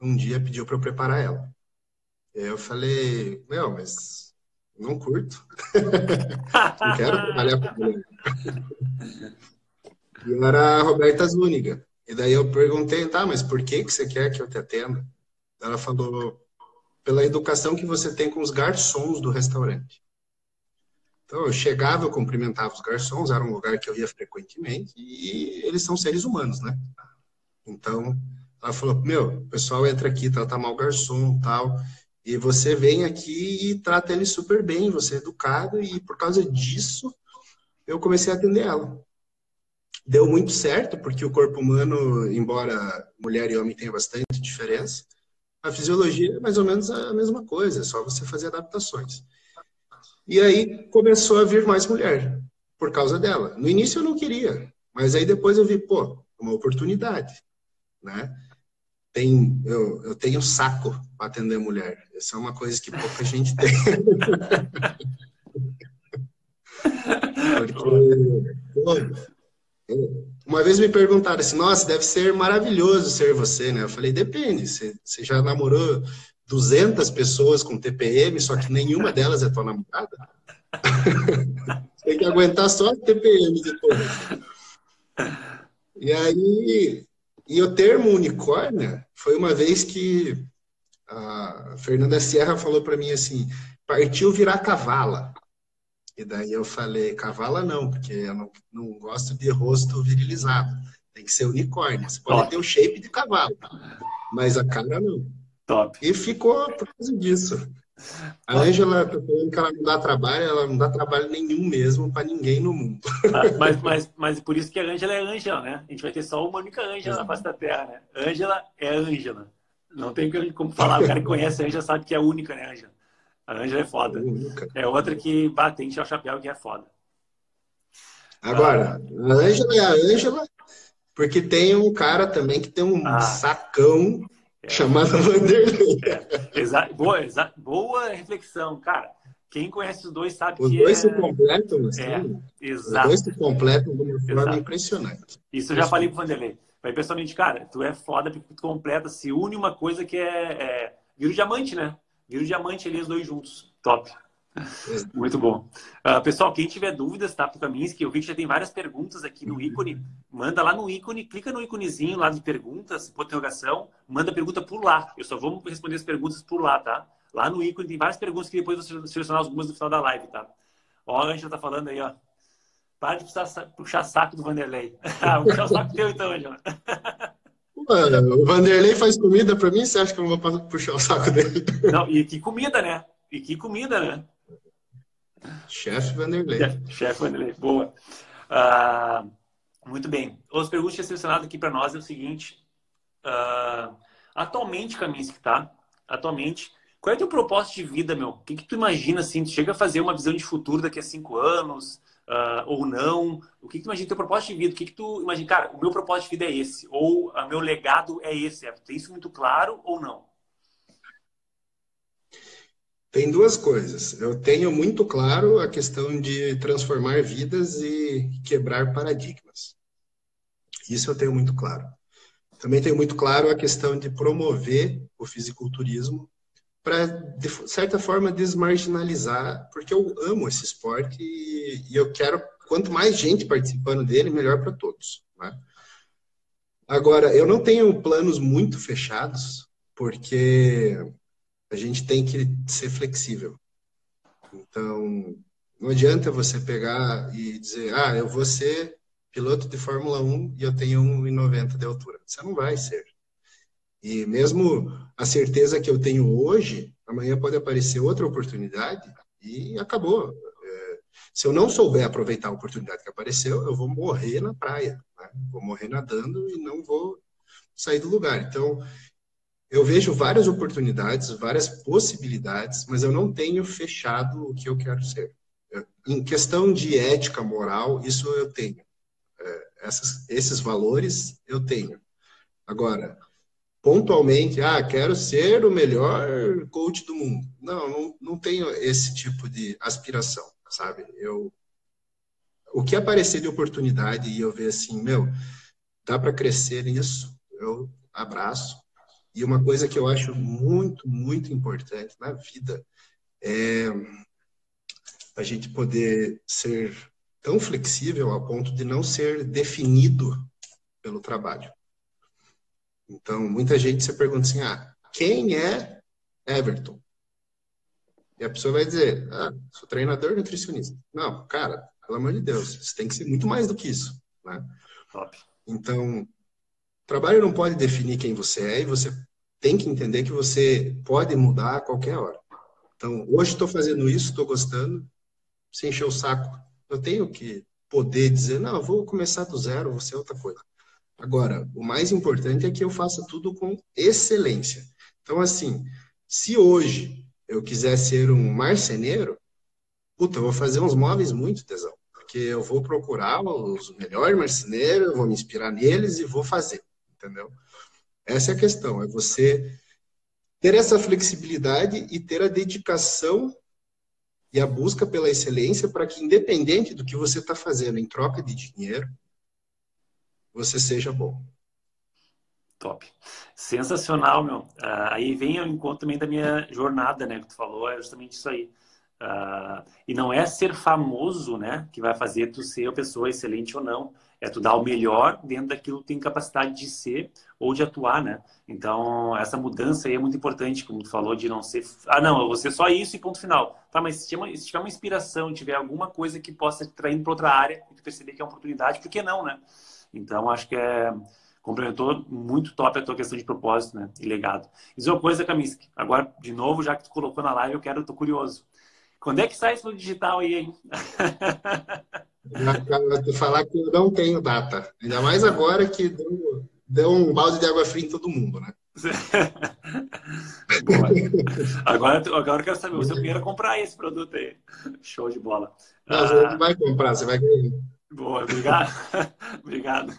um dia pediu para eu preparar ela. Eu falei, meu, mas não curto. não quero trabalhar com ele. E era a Roberta Zúñiga. E daí eu perguntei, tá, mas por que, que você quer que eu te atenda? Ela falou, pela educação que você tem com os garçons do restaurante. Então, eu chegava, eu cumprimentava os garçons, era um lugar que eu ia frequentemente, e eles são seres humanos, né? Então, ela falou, meu, o pessoal entra aqui, trata mal o garçom tal, e você vem aqui e trata ele super bem, você é educado, e por causa disso, eu comecei a atender ela. Deu muito certo, porque o corpo humano, embora mulher e homem tenha bastante diferença, a fisiologia é mais ou menos a mesma coisa, é só você fazer adaptações. E aí começou a vir mais mulher por causa dela. No início eu não queria, mas aí depois eu vi, pô, uma oportunidade, né? Tem, eu, eu tenho saco para atender mulher. Essa é uma coisa que pouca gente tem. Porque, uma vez me perguntaram assim, nossa, deve ser maravilhoso ser você, né? Eu falei, depende. Você, você já namorou 200 pessoas com TPM, só que nenhuma delas é tua namorada? Tem que aguentar só a TPM depois. E aí, e o termo unicórnio foi uma vez que a Fernanda Sierra falou para mim assim: partiu virar cavala. E daí eu falei: cavala não, porque eu não, não gosto de rosto virilizado. Tem que ser unicórnio. Você pode ter o shape de cavalo, mas a cara não. Top. E ficou por causa disso. A Ângela, que ela não dá trabalho, ela não dá trabalho nenhum mesmo para ninguém no mundo. Ah, mas, mas, mas por isso que a Ângela é Ângela, né? A gente vai ter só uma única Ângela na face da Terra, né? Ângela é Ângela. Não tem como falar. O cara que conhece a Ângela sabe que é única, né, Ângela? A Ângela é foda. É outra que batente ao chapéu que é foda. Agora, a Ângela é a Ângela, porque tem um cara também que tem um ah. sacão é. chamado Vanderlei. É. Exa boa, exa boa reflexão, cara. Quem conhece os dois sabe os que. Os dois é... se completam, assim. É, exato. Os dois se completam de uma forma exato. impressionante. Isso eu já falei pro Vanderlei. Falei pessoalmente, cara, tu é foda porque tu completa, se une uma coisa que é. é... Vira o diamante, né? Vira o diamante ali, os dois juntos. Top. Muito bom. Uh, pessoal, quem tiver dúvidas, tá, pro Kaminsky, eu vi que já tem várias perguntas aqui no ícone. Manda lá no ícone, clica no íconezinho lá de perguntas, por interrogação, manda a pergunta por lá. Eu só vou responder as perguntas por lá, tá? Lá no ícone tem várias perguntas que depois eu vou selecionar algumas no final da live, tá? Ó, a Angela tá falando aí, ó. Para de puxar, puxar saco do Vanderlei. Ah, vou puxar o saco teu então, Angela. o Vanderlei faz comida para mim, você acha que eu vou puxar o saco dele? Não, e que comida, né? E que comida, né? Chefe Vanderlei. Chefe Vanderlei, boa. Uh, muito bem. As perguntas que selecionado aqui para nós é o seguinte. Uh, atualmente, Kaminsky, tá? Atualmente, qual é o teu propósito de vida, meu? O que, que tu imagina, assim? Tu chega a fazer uma visão de futuro daqui a cinco anos uh, ou não? O que, que tu imagina teu propósito de vida? O que, que tu imagina? Cara, o meu propósito de vida é esse. Ou o meu legado é esse. É, tem isso muito claro ou não? Tem duas coisas. Eu tenho muito claro a questão de transformar vidas e quebrar paradigmas. Isso eu tenho muito claro. Também tenho muito claro a questão de promover o fisiculturismo para, de certa forma, desmarginalizar, porque eu amo esse esporte e, eu quero, quanto mais gente participando dele, melhor para todos. Né? Agora, eu não tenho planos muito fechados, porque a gente tem que ser flexível. Então, não adianta você pegar e dizer, ah, eu vou ser piloto de Fórmula 1 e eu tenho 1,90 de altura. Você não vai ser. E mesmo a certeza que eu tenho hoje, amanhã pode aparecer outra oportunidade e acabou. É, se eu não souber aproveitar a oportunidade que apareceu, eu vou morrer na praia. Né? Vou morrer nadando e não vou sair do lugar. Então, eu vejo várias oportunidades, várias possibilidades, mas eu não tenho fechado o que eu quero ser. Em questão de ética, moral, isso eu tenho. É, essas, esses valores eu tenho. Agora, pontualmente, ah, quero ser o melhor coach do mundo. Não, não, não tenho esse tipo de aspiração, sabe? Eu, o que aparecer de oportunidade e eu ver assim, meu, dá para crescer nisso, eu abraço, e uma coisa que eu acho muito, muito importante na vida é a gente poder ser tão flexível a ponto de não ser definido pelo trabalho. Então, muita gente se pergunta assim: ah, quem é Everton? E a pessoa vai dizer: ah, sou treinador nutricionista. Não, cara, pelo amor de Deus, você tem que ser muito mais do que isso. Né? Top. Então, trabalho não pode definir quem você é e você tem que entender que você pode mudar a qualquer hora. Então, hoje estou fazendo isso, estou gostando, sem encher o saco. Eu tenho que poder dizer, não, eu vou começar do zero, vou ser outra coisa. Agora, o mais importante é que eu faça tudo com excelência. Então, assim, se hoje eu quiser ser um marceneiro, puta, eu vou fazer uns móveis muito tesão. Porque eu vou procurar os melhores marceneiros, eu vou me inspirar neles e vou fazer, entendeu? Essa é a questão, é você ter essa flexibilidade e ter a dedicação e a busca pela excelência para que, independente do que você está fazendo em troca de dinheiro, você seja bom. Top. Sensacional, meu. Uh, aí vem ao encontro também da minha jornada, né? Que tu falou, é justamente isso aí. Uh, e não é ser famoso, né? Que vai fazer tu ser uma pessoa excelente ou não. É tu dar o melhor dentro daquilo que tem capacidade de ser ou de atuar, né? Então, essa mudança aí é muito importante, como tu falou, de não ser... Ah, não, eu vou ser só isso e ponto final. Tá, mas se uma, se tiver uma inspiração, tiver alguma coisa que possa te trair para outra área e tu perceber que é uma oportunidade, por que não, né? Então, acho que é complementou muito top a tua questão de propósito, né? E legado. Diz uma coisa, Kaminsky. Agora, de novo, já que tu colocou na live, eu quero, tô curioso. Quando é que sai isso no digital aí, hein? te falar que eu não tenho data. Ainda mais agora que deu, deu um balde de água fria em todo mundo, né? agora, agora eu quero saber, você é o primeiro a comprar esse produto aí. Show de bola. Não, ah, você não vai comprar, você vai ganhar. Boa, obrigado. obrigado.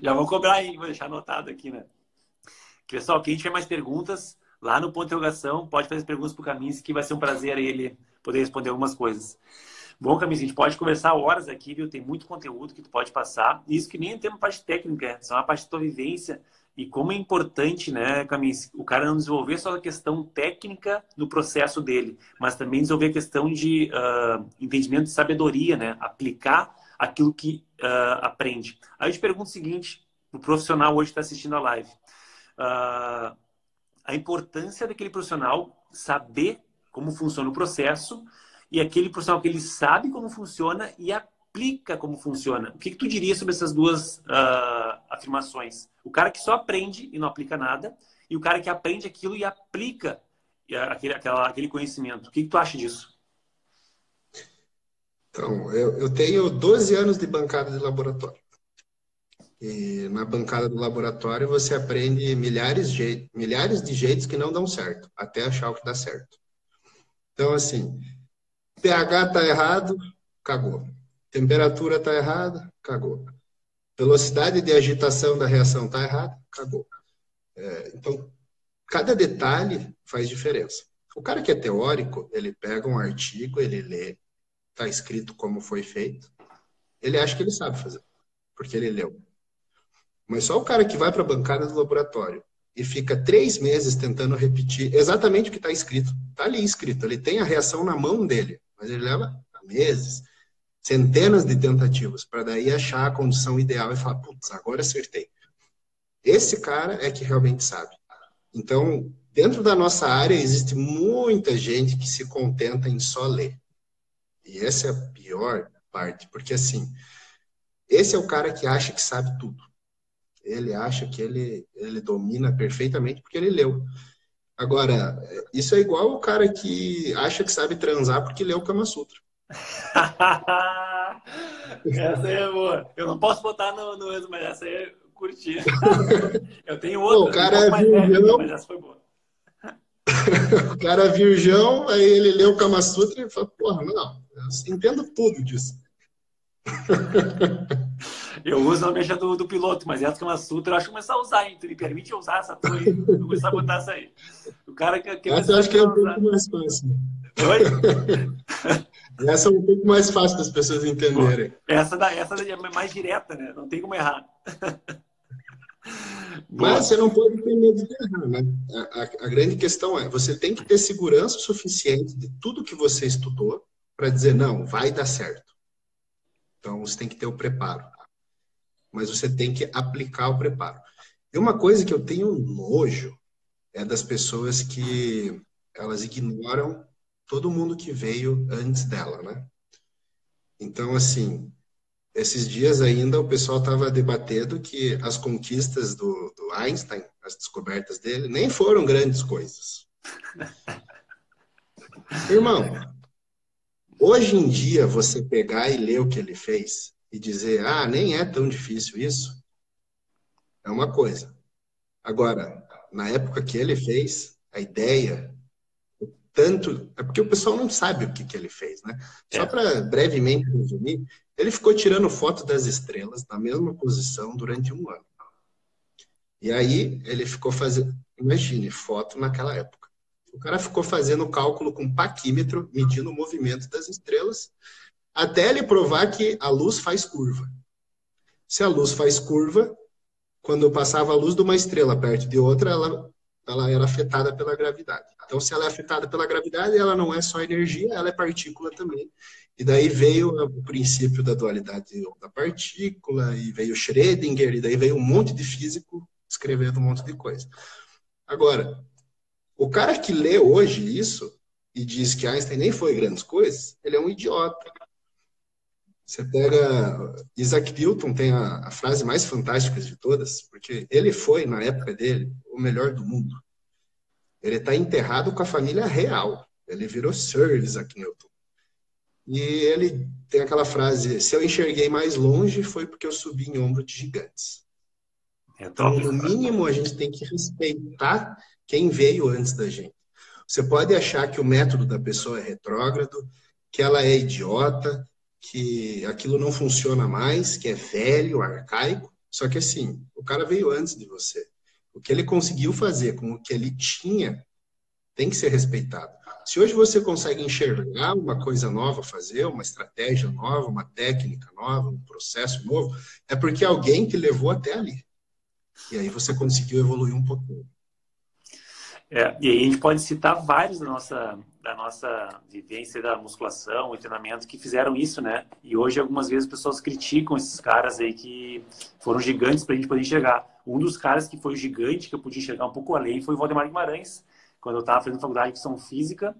Já vou cobrar aí, vou deixar anotado aqui, né? Pessoal, quem tiver mais perguntas, lá no ponto de interrogação, pode fazer perguntas para o Camis, que vai ser um prazer ele poder responder algumas coisas. Bom, Camis, a gente pode conversar horas aqui, viu? Tem muito conteúdo que tu pode passar. Isso que nem tem uma parte técnica, é só uma parte da tua vivência. E como é importante, né, Camis, o cara não desenvolver só a questão técnica no processo dele, mas também desenvolver a questão de uh, entendimento de sabedoria, né? Aplicar aquilo que uh, aprende. Aí eu te pergunto o seguinte, o profissional hoje está assistindo a live. Uh, a importância daquele profissional saber como funciona o processo e aquele profissional que ele sabe como funciona e aplica como funciona. O que, que tu diria sobre essas duas uh, afirmações? O cara que só aprende e não aplica nada e o cara que aprende aquilo e aplica aquele, aquela, aquele conhecimento. O que, que tu acha disso? Então, eu, eu tenho 12 anos de bancada de laboratório. E na bancada do laboratório você aprende milhares de, milhares de jeitos que não dão certo, até achar o que dá certo. Então, assim, pH está errado, cagou. Temperatura está errada, cagou. Velocidade de agitação da reação está errada, cagou. É, então, cada detalhe faz diferença. O cara que é teórico, ele pega um artigo, ele lê, está escrito como foi feito, ele acha que ele sabe fazer, porque ele leu. Mas só o cara que vai para a bancada do laboratório e fica três meses tentando repetir exatamente o que está escrito. Está ali escrito, ele tem a reação na mão dele, mas ele leva meses, centenas de tentativas para daí achar a condição ideal e falar, putz, agora acertei. Esse cara é que realmente sabe. Então, dentro da nossa área existe muita gente que se contenta em só ler. E essa é a pior parte, porque assim, esse é o cara que acha que sabe tudo ele acha que ele, ele domina perfeitamente porque ele leu. Agora, isso é igual o cara que acha que sabe transar porque leu o Kama Sutra. essa é boa. Eu não posso botar no, no mas essa aí é curti. Eu tenho outra. Pô, o cara é virgão. Mas essa foi boa. o cara é virgão, aí ele leu o Kama Sutra e fala, porra, não, eu entendo tudo disso. Eu uso a mecha do, do piloto, mas essa Kama Sutra eu acho que começar a usar, hein? Tu me permite usar essa tua aí? Vou começar a botar essa aí. O cara que. que essa eu acho que é um pouco mais fácil. Oi? essa é um pouco mais fácil das pessoas entenderem. Essa, da, essa é mais direta, né? Não tem como errar. Mas você não pode ter medo de errar, né? A, a, a, grande questão é, você tem que ter segurança suficiente de tudo que você estudou para dizer, não, vai dar certo. Então, você tem que ter o preparo mas você tem que aplicar o preparo. E uma coisa que eu tenho nojo é das pessoas que elas ignoram todo mundo que veio antes dela, né? Então, assim, esses dias ainda o pessoal estava debatendo que as conquistas do, do, Einstein, as descobertas dele, nem foram grandes coisas. Irmão, hoje em dia você pegar e ler o que ele fez, e dizer, ah, nem é tão difícil isso, é uma coisa. Agora, na época que ele fez, a ideia, tanto. É porque o pessoal não sabe o que, que ele fez, né? Só é. para brevemente resumir, ele ficou tirando foto das estrelas na mesma posição durante um ano. E aí ele ficou fazendo. Imagine, foto naquela época. O cara ficou fazendo cálculo com paquímetro, medindo o movimento das estrelas até ele provar que a luz faz curva. Se a luz faz curva, quando passava a luz de uma estrela perto de outra, ela, ela era afetada pela gravidade. Então, se ela é afetada pela gravidade, ela não é só energia, ela é partícula também. E daí veio o princípio da dualidade da partícula, e veio Schrödinger, e daí veio um monte de físico escrevendo um monte de coisa. Agora, o cara que lê hoje isso e diz que Einstein nem foi grandes coisas, ele é um idiota. Você pega Isaac Newton tem a, a, frase mais fantástica de todas, porque ele foi na época dele o melhor do mundo. Ele está enterrado com a família real. Ele virou Sir Isaac Newton. E ele tem aquela frase: se eu enxerguei mais longe foi porque eu subi em ombro de gigantes. É então, no mínimo, a gente tem que respeitar quem veio antes da gente. Você pode achar que o método da pessoa é retrógrado, que ela é idiota, que aquilo não funciona mais, que é velho, arcaico. Só que assim, o cara veio antes de você. O que ele conseguiu fazer com o que ele tinha tem que ser respeitado. Se hoje você consegue enxergar uma coisa nova fazer, uma estratégia nova, uma técnica nova, um processo novo, é porque alguém te levou até ali. E aí você conseguiu evoluir um pouquinho. É, e aí a gente pode citar vários da nossa, da nossa vivência da musculação treinamento que fizeram isso, né? E hoje algumas vezes as pessoas criticam esses caras aí que foram gigantes para a gente poder enxergar. Um dos caras que foi gigante, que eu podia enxergar um pouco além, foi o Valdemar Guimarães, quando eu estava fazendo faculdade de São Física.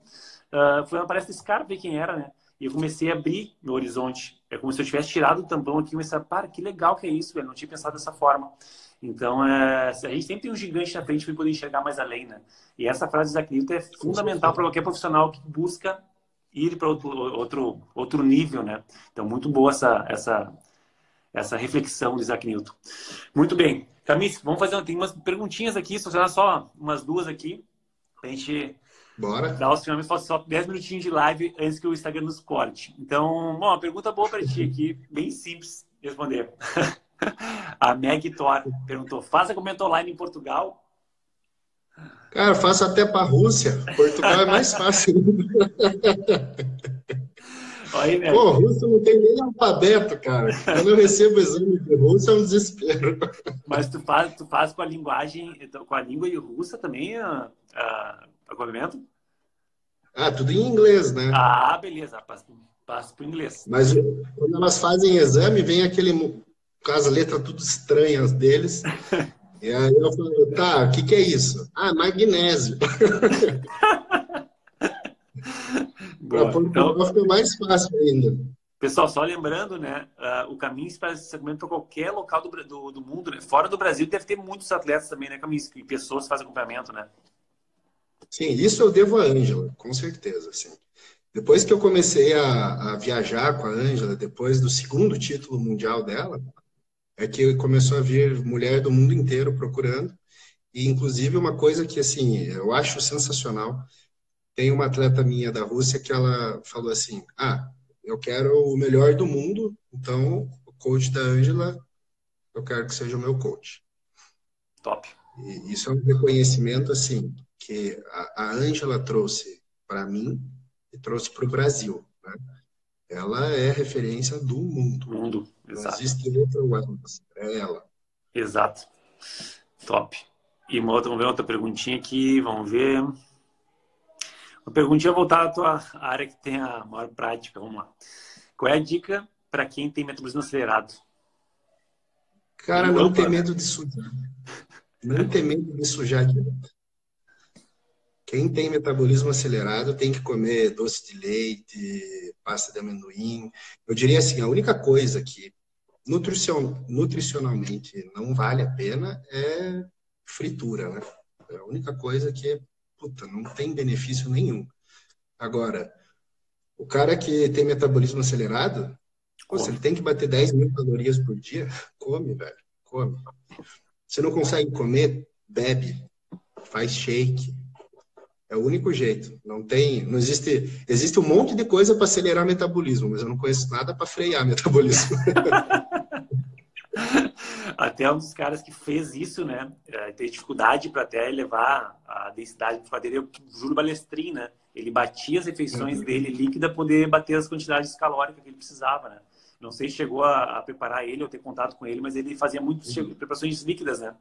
Uh, foi uma palestra desse cara, ver quem era, né? E eu comecei a abrir meu horizonte. É como se eu tivesse tirado o tampão aqui e comecei a, para, que legal que é isso, velho. Não tinha pensado dessa forma. Então, é, a gente sempre tem um gigante na frente para poder enxergar mais além, né? E essa frase da Newton é fundamental para qualquer profissional que busca ir para outro, outro, outro nível, né? Então, muito boa essa, essa, essa reflexão de Isaac Newton. Muito bem. Camis, vamos fazer tem umas perguntinhas aqui, só só umas duas aqui, para a gente Bora. dar os finalmente só 10 minutinhos de live antes que o Instagram nos corte. Então, bom, uma pergunta boa para ti aqui, bem simples de responder. A Meg Thor perguntou: faz acompanhamento online em Portugal? Cara, faço até para a Rússia. Portugal é mais fácil. Aí, né? Pô, russo não tem nem alfabeto, cara. Quando eu recebo exame de russo é um desespero. Mas tu faz, tu faz com a linguagem, com a língua russa também a, a, acompanhamento? Ah, tudo em inglês, né? Ah, beleza. Passa, passa para o inglês. Mas quando elas fazem exame, vem aquele com as letras tudo estranhas deles. E aí eu falei, tá, o que, que é isso? Ah, magnésio. Portugal então, fica mais fácil ainda. Pessoal, só lembrando, né? Uh, o caminho para esse segmento para qualquer local do, do, do, mundo, né? Fora do Brasil, deve ter muitos atletas também, né, Caminho? E pessoas que fazem acompanhamento, né? Sim, isso eu devo à Ângela, com certeza, sim. Depois que eu comecei a, a viajar com a Ângela, depois do segundo título mundial dela, é que começou a vir mulher do mundo inteiro procurando. E, inclusive, uma coisa que, assim, eu acho sensacional, tem uma atleta minha da Rússia que ela falou assim, ah, eu quero o melhor do mundo, então o coach da Ângela, eu quero que seja o meu coach. Top. E isso é um reconhecimento, assim, que a Ângela trouxe para mim e trouxe para o Brasil, né? Ela é referência do mundo. Mundo, exato. Não existe outra Wellness, é ela. Exato. Top. E uma outra, vamos ver outra perguntinha aqui, vamos ver. Uma perguntinha voltada à tua área que tem a maior prática, vamos lá. Qual é a dica para quem tem metabolismo acelerado? Cara, não ter medo de sujar. Não ter medo de sujar direto. Quem tem metabolismo acelerado tem que comer doce de leite, pasta de amendoim. Eu diria assim, a única coisa que nutricion, nutricionalmente não vale a pena é fritura, né? É a única coisa que, puta, não tem benefício nenhum. Agora, o cara que tem metabolismo acelerado, pô, se ele tem que bater 10 mil calorias por dia, come, velho, come. Se não consegue comer, bebe, faz shake, é o único jeito. Não tem, não existe, existe um monte de coisa para acelerar o metabolismo, mas eu não conheço nada para frear o metabolismo. até um dos caras que fez isso, né, é, tem dificuldade para até levar a densidade para dele, é o Júlio Balestrin, né? Ele batia as refeições uhum. dele líquida para poder bater as quantidades calóricas que ele precisava, né? Não sei se chegou a, a, preparar ele ou ter contato com ele, mas ele fazia muitas uhum. preparações líquidas, né?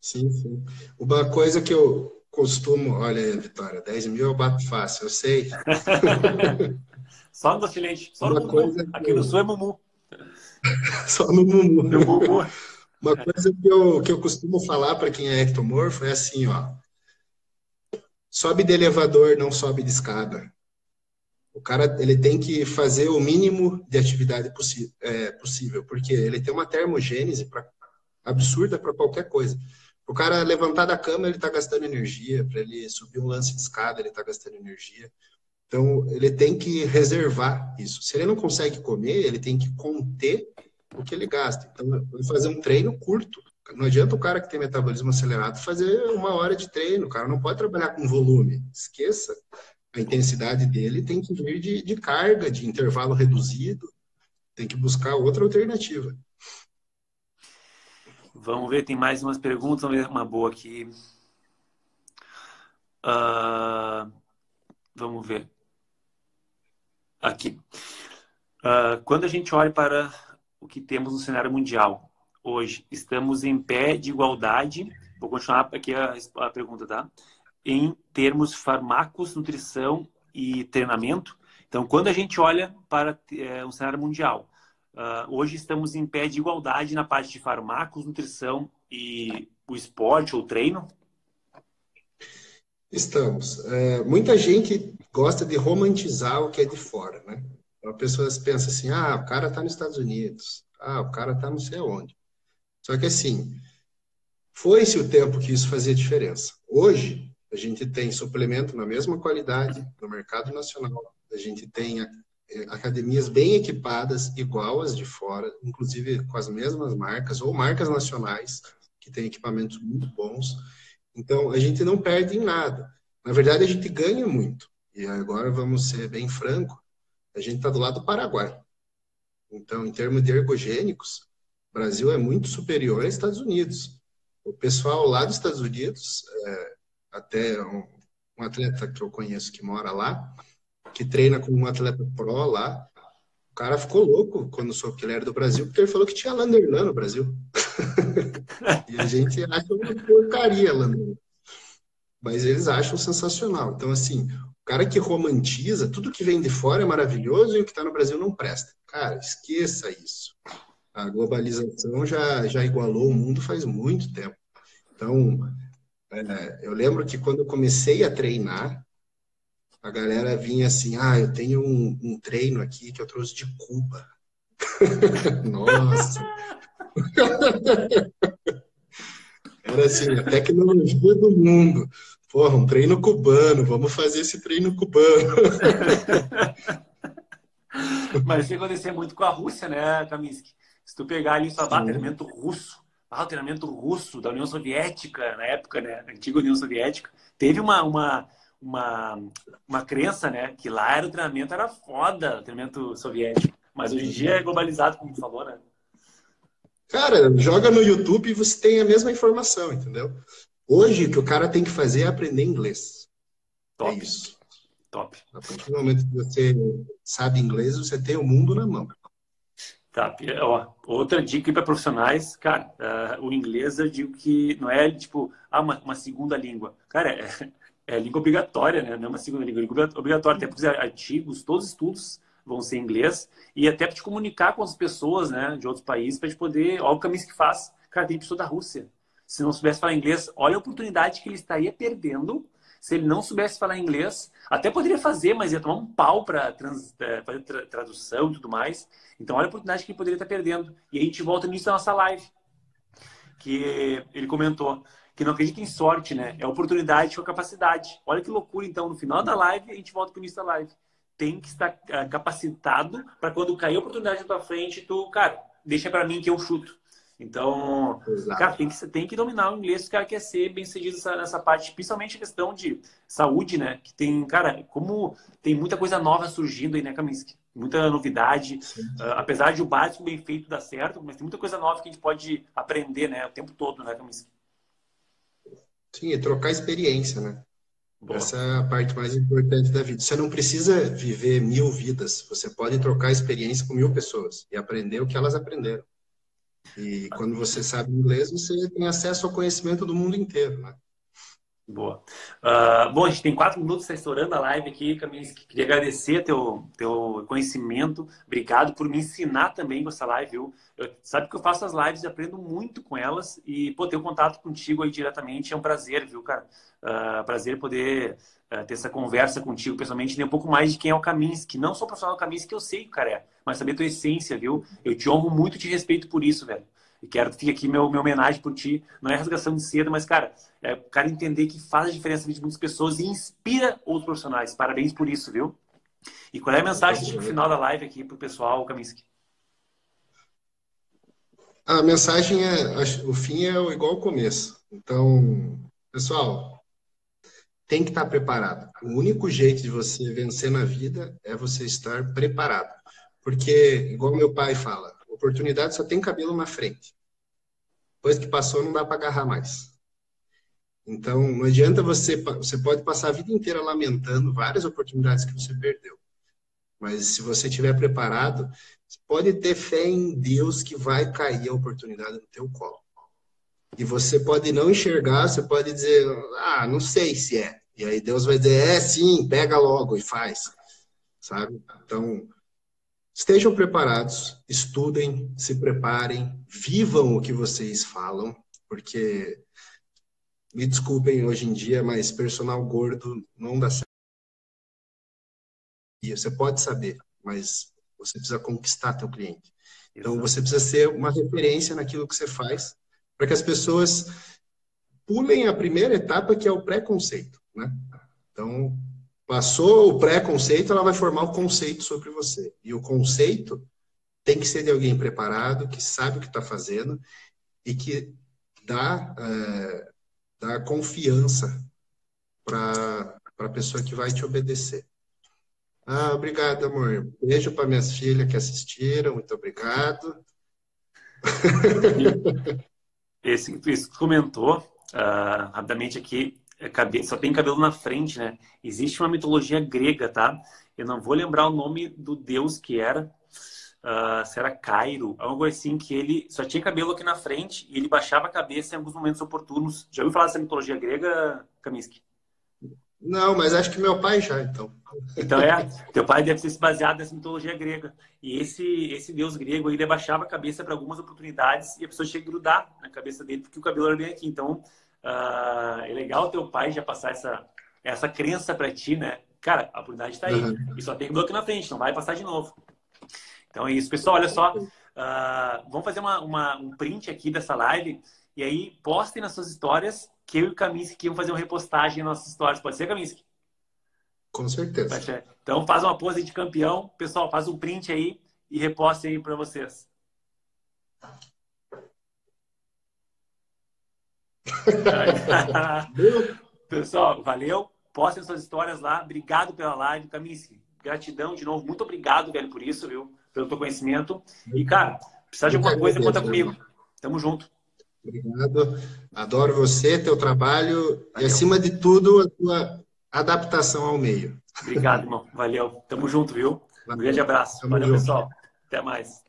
Sim, sim. Uma coisa que eu, costumo, olha, Vitória, 10 mil eu bato fácil, eu sei. só no docilente, só Uma no coisa Aqui no Sul é Mumu. só no Mumu. No Mumu. Uma coisa que eu, que eu costumo falar para quem é ectomorfo é assim, ó. Sobe de elevador, não sobe de escada. O cara ele tem que fazer o mínimo de atividade possi é, possível, porque ele tem uma termogênese pra, absurda para qualquer coisa. O cara levantar da cama, ele está gastando energia. Para ele subir um lance de escada, ele está gastando energia. Então, ele tem que reservar isso. Se ele não consegue comer, ele tem que conter o que ele gasta. Então, fazer um treino curto. Não adianta o cara que tem metabolismo acelerado fazer uma hora de treino. O cara não pode trabalhar com volume. Esqueça. A intensidade dele tem que vir de, de carga, de intervalo reduzido. Tem que buscar outra alternativa. Vamos ver, tem mais umas perguntas. Vamos ver uma boa aqui. Uh, vamos ver. Aqui. Uh, quando a gente olha para o que temos no cenário mundial hoje, estamos em pé de igualdade. Vou continuar aqui a, a pergunta, tá? Em termos farmacos, nutrição e treinamento. Então, quando a gente olha para é, um cenário mundial, uh, hoje estamos em pé de igualdade na parte de farmacos, nutrição e o esporte ou treino? Estamos. É, muita gente gosta de romantizar o que é de fora, né? Então, a pessoa pensa assim, ah, o cara está nos Estados Unidos, ah, o cara está não sei onde. Só que assim, foi-se o tempo que isso fazia diferença. Hoje, a gente tem suplemento na mesma qualidade no mercado nacional, a gente tem academias bem equipadas, igual as de fora, inclusive com as mesmas marcas, ou marcas nacionais, que têm equipamentos muito bons. Então, a gente não perde em nada. Na verdade, a gente ganha muito. E agora, vamos ser bem franco, a gente está do lado do Paraguai. Então, em termos de ergogênicos, o Brasil é muito superior aos Estados Unidos. O pessoal lá dos Estados Unidos, é, até um, um, atleta que eu conheço que mora lá, que treina com um atleta pro lá, o cara ficou louco quando soube que ele era do Brasil, porque ele falou que tinha Landerlan no Brasil. e a gente acha uma porcaria Landerlan. Mas eles acham sensacional. Então, assim, o cara que romantiza, tudo que vem de fora é maravilhoso e o que está no Brasil não presta. Cara, esqueça isso. A globalização já, já igualou o mundo faz muito tempo. Então, é, eu lembro que quando eu comecei a treinar, a galera vinha assim: ah, eu tenho um, um treino aqui que eu trouxe de Cuba. Nossa! Era assim, a tecnologia do mundo. Porra, um treino cubano, vamos fazer esse treino cubano. Mas isso acontecer muito com a Rússia, né, Kaminsky? Se tu pegar ali só ah, treinamento russo, ah, treinamento russo da União Soviética, na época, né, antiga União Soviética, teve uma, uma, uma, uma crença, né, que lá era o treinamento era foda, o treinamento soviético. Mas hoje em dia é globalizado, como tu falou, né? Cara, joga no YouTube e você tem a mesma informação, entendeu? Hoje, o que o cara tem que fazer é aprender inglês. Top. É isso. Top. A partir do momento que você sabe inglês, você tem o mundo na mão. Tá, ó, outra dica para profissionais, cara, uh, o inglês eu digo que não é tipo, ah, uma, uma segunda língua. Cara, é, é língua obrigatória, né? Não é uma segunda língua, é língua obrigatória, até porque os artigos, todos os estudos vão ser em inglês, e até para te comunicar com as pessoas, né, de outros países, para te poder, olha o caminho que faz. Cara, tem pessoa da Rússia. Se não soubesse falar inglês, olha a oportunidade que ele estaria perdendo se ele não soubesse falar inglês. Até poderia fazer, mas ia tomar um pau para é, fazer tra tradução e tudo mais. Então, olha a oportunidade que ele poderia estar perdendo. E a gente volta nisso da nossa live, que ele comentou que não acredita em sorte, né? É oportunidade com capacidade. Olha que loucura, então, no final da live, a gente volta para o início da live tem que estar ah, capacitado para quando cair a oportunidade na tua frente, tu, cara, deixa para mim que eu chuto. Então, Exato. cara, tem que, tem que dominar o inglês se o cara quer ser bem sucedido nessa, nessa parte, principalmente a questão de saúde, né? Que tem, cara, como tem muita coisa nova surgindo aí, né, Kaminsky? Muita novidade. Uh, apesar de o básico bem feito dar certo, mas tem muita coisa nova que a gente pode aprender, né? O tempo todo, né, Kaminsky? Sim, e trocar experiência, né? Boa. Essa é a parte mais importante da vida. Você não precisa viver mil vidas, você pode trocar experiência com mil pessoas e aprender o que elas aprenderam. E quando você sabe inglês, você tem acesso ao conhecimento do mundo inteiro, né? Boa. Uh, bom, a gente tem quatro minutos, está estourando a live aqui, Camille. Queria agradecer teu, teu conhecimento. Obrigado por me ensinar também com essa live, viu? Eu, sabe que eu faço as lives e aprendo muito com elas. E, pô, ter um contato contigo aí diretamente é um prazer, viu, cara? Uh, prazer poder uh, ter essa conversa contigo, pessoalmente, entender um pouco mais de quem é o Kaminsky. Não o profissional do Kaminsky, eu sei cara é, mas saber a tua essência, viu? Eu te honro muito e te respeito por isso, velho. E quero que fique aqui meu, meu homenagem por ti. Não é rasgação de seda, mas, cara, é o cara entender que faz a diferença de muitas pessoas e inspira outros profissionais. Parabéns por isso, viu? E qual é a mensagem no final da live aqui pro pessoal, Kaminsky? A mensagem é, o fim é igual ao começo. Então, pessoal, tem que estar preparado. O único jeito de você vencer na vida é você estar preparado. Porque, igual meu pai fala, oportunidade só tem cabelo na frente. Depois que passou, não dá para agarrar mais. Então, não adianta você. Você pode passar a vida inteira lamentando várias oportunidades que você perdeu. Mas se você estiver preparado, você pode ter fé em Deus que vai cair a oportunidade no teu colo. E você pode não enxergar, você pode dizer, ah, não sei se é. E aí Deus vai dizer, é sim, pega logo e faz. Sabe? Então, Estejam preparados, estudem, se preparem, vivam o que vocês falam, porque me desculpem hoje em dia, mas personal gordo não dá certo. E você pode saber, mas você precisa conquistar teu cliente. Então você precisa ser uma referência naquilo que você faz, para que as pessoas pulem a primeira etapa que é o preconceito, né? Então Passou o pré-conceito, ela vai formar o conceito sobre você. E o conceito tem que ser de alguém preparado, que sabe o que está fazendo e que dá, é, dá confiança para a pessoa que vai te obedecer. Ah, obrigado, amor. Beijo para minhas filhas que assistiram. Muito obrigado. Esse comentou uh, rapidamente aqui, é, só tem cabelo na frente, né? Existe uma mitologia grega, tá? Eu não vou lembrar o nome do deus que era. Uh, se era Cairo, algo assim, que ele só tinha cabelo aqui na frente e ele baixava a cabeça em alguns momentos oportunos. Já ouviu falar dessa mitologia grega, Kaminsky? Não, mas acho que meu pai já, então. Então é, teu pai deve ser baseado nessa mitologia grega. E esse esse deus grego, ele abaixava a cabeça para algumas oportunidades e a pessoa tinha que grudar na cabeça dele porque o cabelo era bem aqui. Então, Uh, é legal teu pai já passar essa, essa crença para ti, né? Cara, a oportunidade está aí. Uhum. E só tem bloco na frente, não vai passar de novo. Então é isso, pessoal. Olha só. Uh, vamos fazer uma, uma, um print aqui dessa live. E aí, postem nas suas histórias que eu e o Kaminsky vamos fazer uma repostagem nas nossas histórias. Pode ser, Kaminsky? Com certeza. Então faz uma pose de campeão. Pessoal, faz um print aí e reposte aí para vocês. Pessoal, valeu. Postem suas histórias lá. Obrigado pela live, Kaminsky. Gratidão de novo. Muito obrigado, velho, por isso, viu? Pelo teu conhecimento. E, cara, precisar de alguma coisa, conta comigo. Tamo junto. Obrigado. Adoro você, teu trabalho valeu. e, acima de tudo, a tua adaptação ao meio. Obrigado, irmão. Valeu. Tamo junto, viu? Um grande abraço. Tamo valeu, junto. pessoal. Até mais.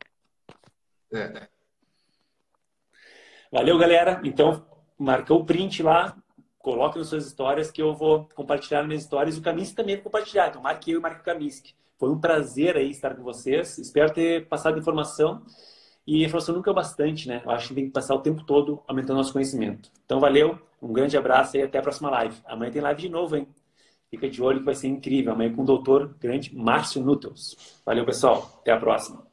É. Valeu, galera. Então, marcou o print lá, coloque nas suas histórias que eu vou compartilhar nas minhas histórias o Kaminsky também vai compartilhar. Então, marque eu e marque o Kaminsky. Foi um prazer aí estar com vocês. Espero ter passado informação. E informação nunca é bastante, né? Eu acho que tem que passar o tempo todo aumentando nosso conhecimento. Então, valeu, um grande abraço e até a próxima live. Amanhã tem live de novo, hein? Fica de olho que vai ser incrível. Amanhã com o doutor grande Márcio Nutels. Valeu, pessoal. Até a próxima.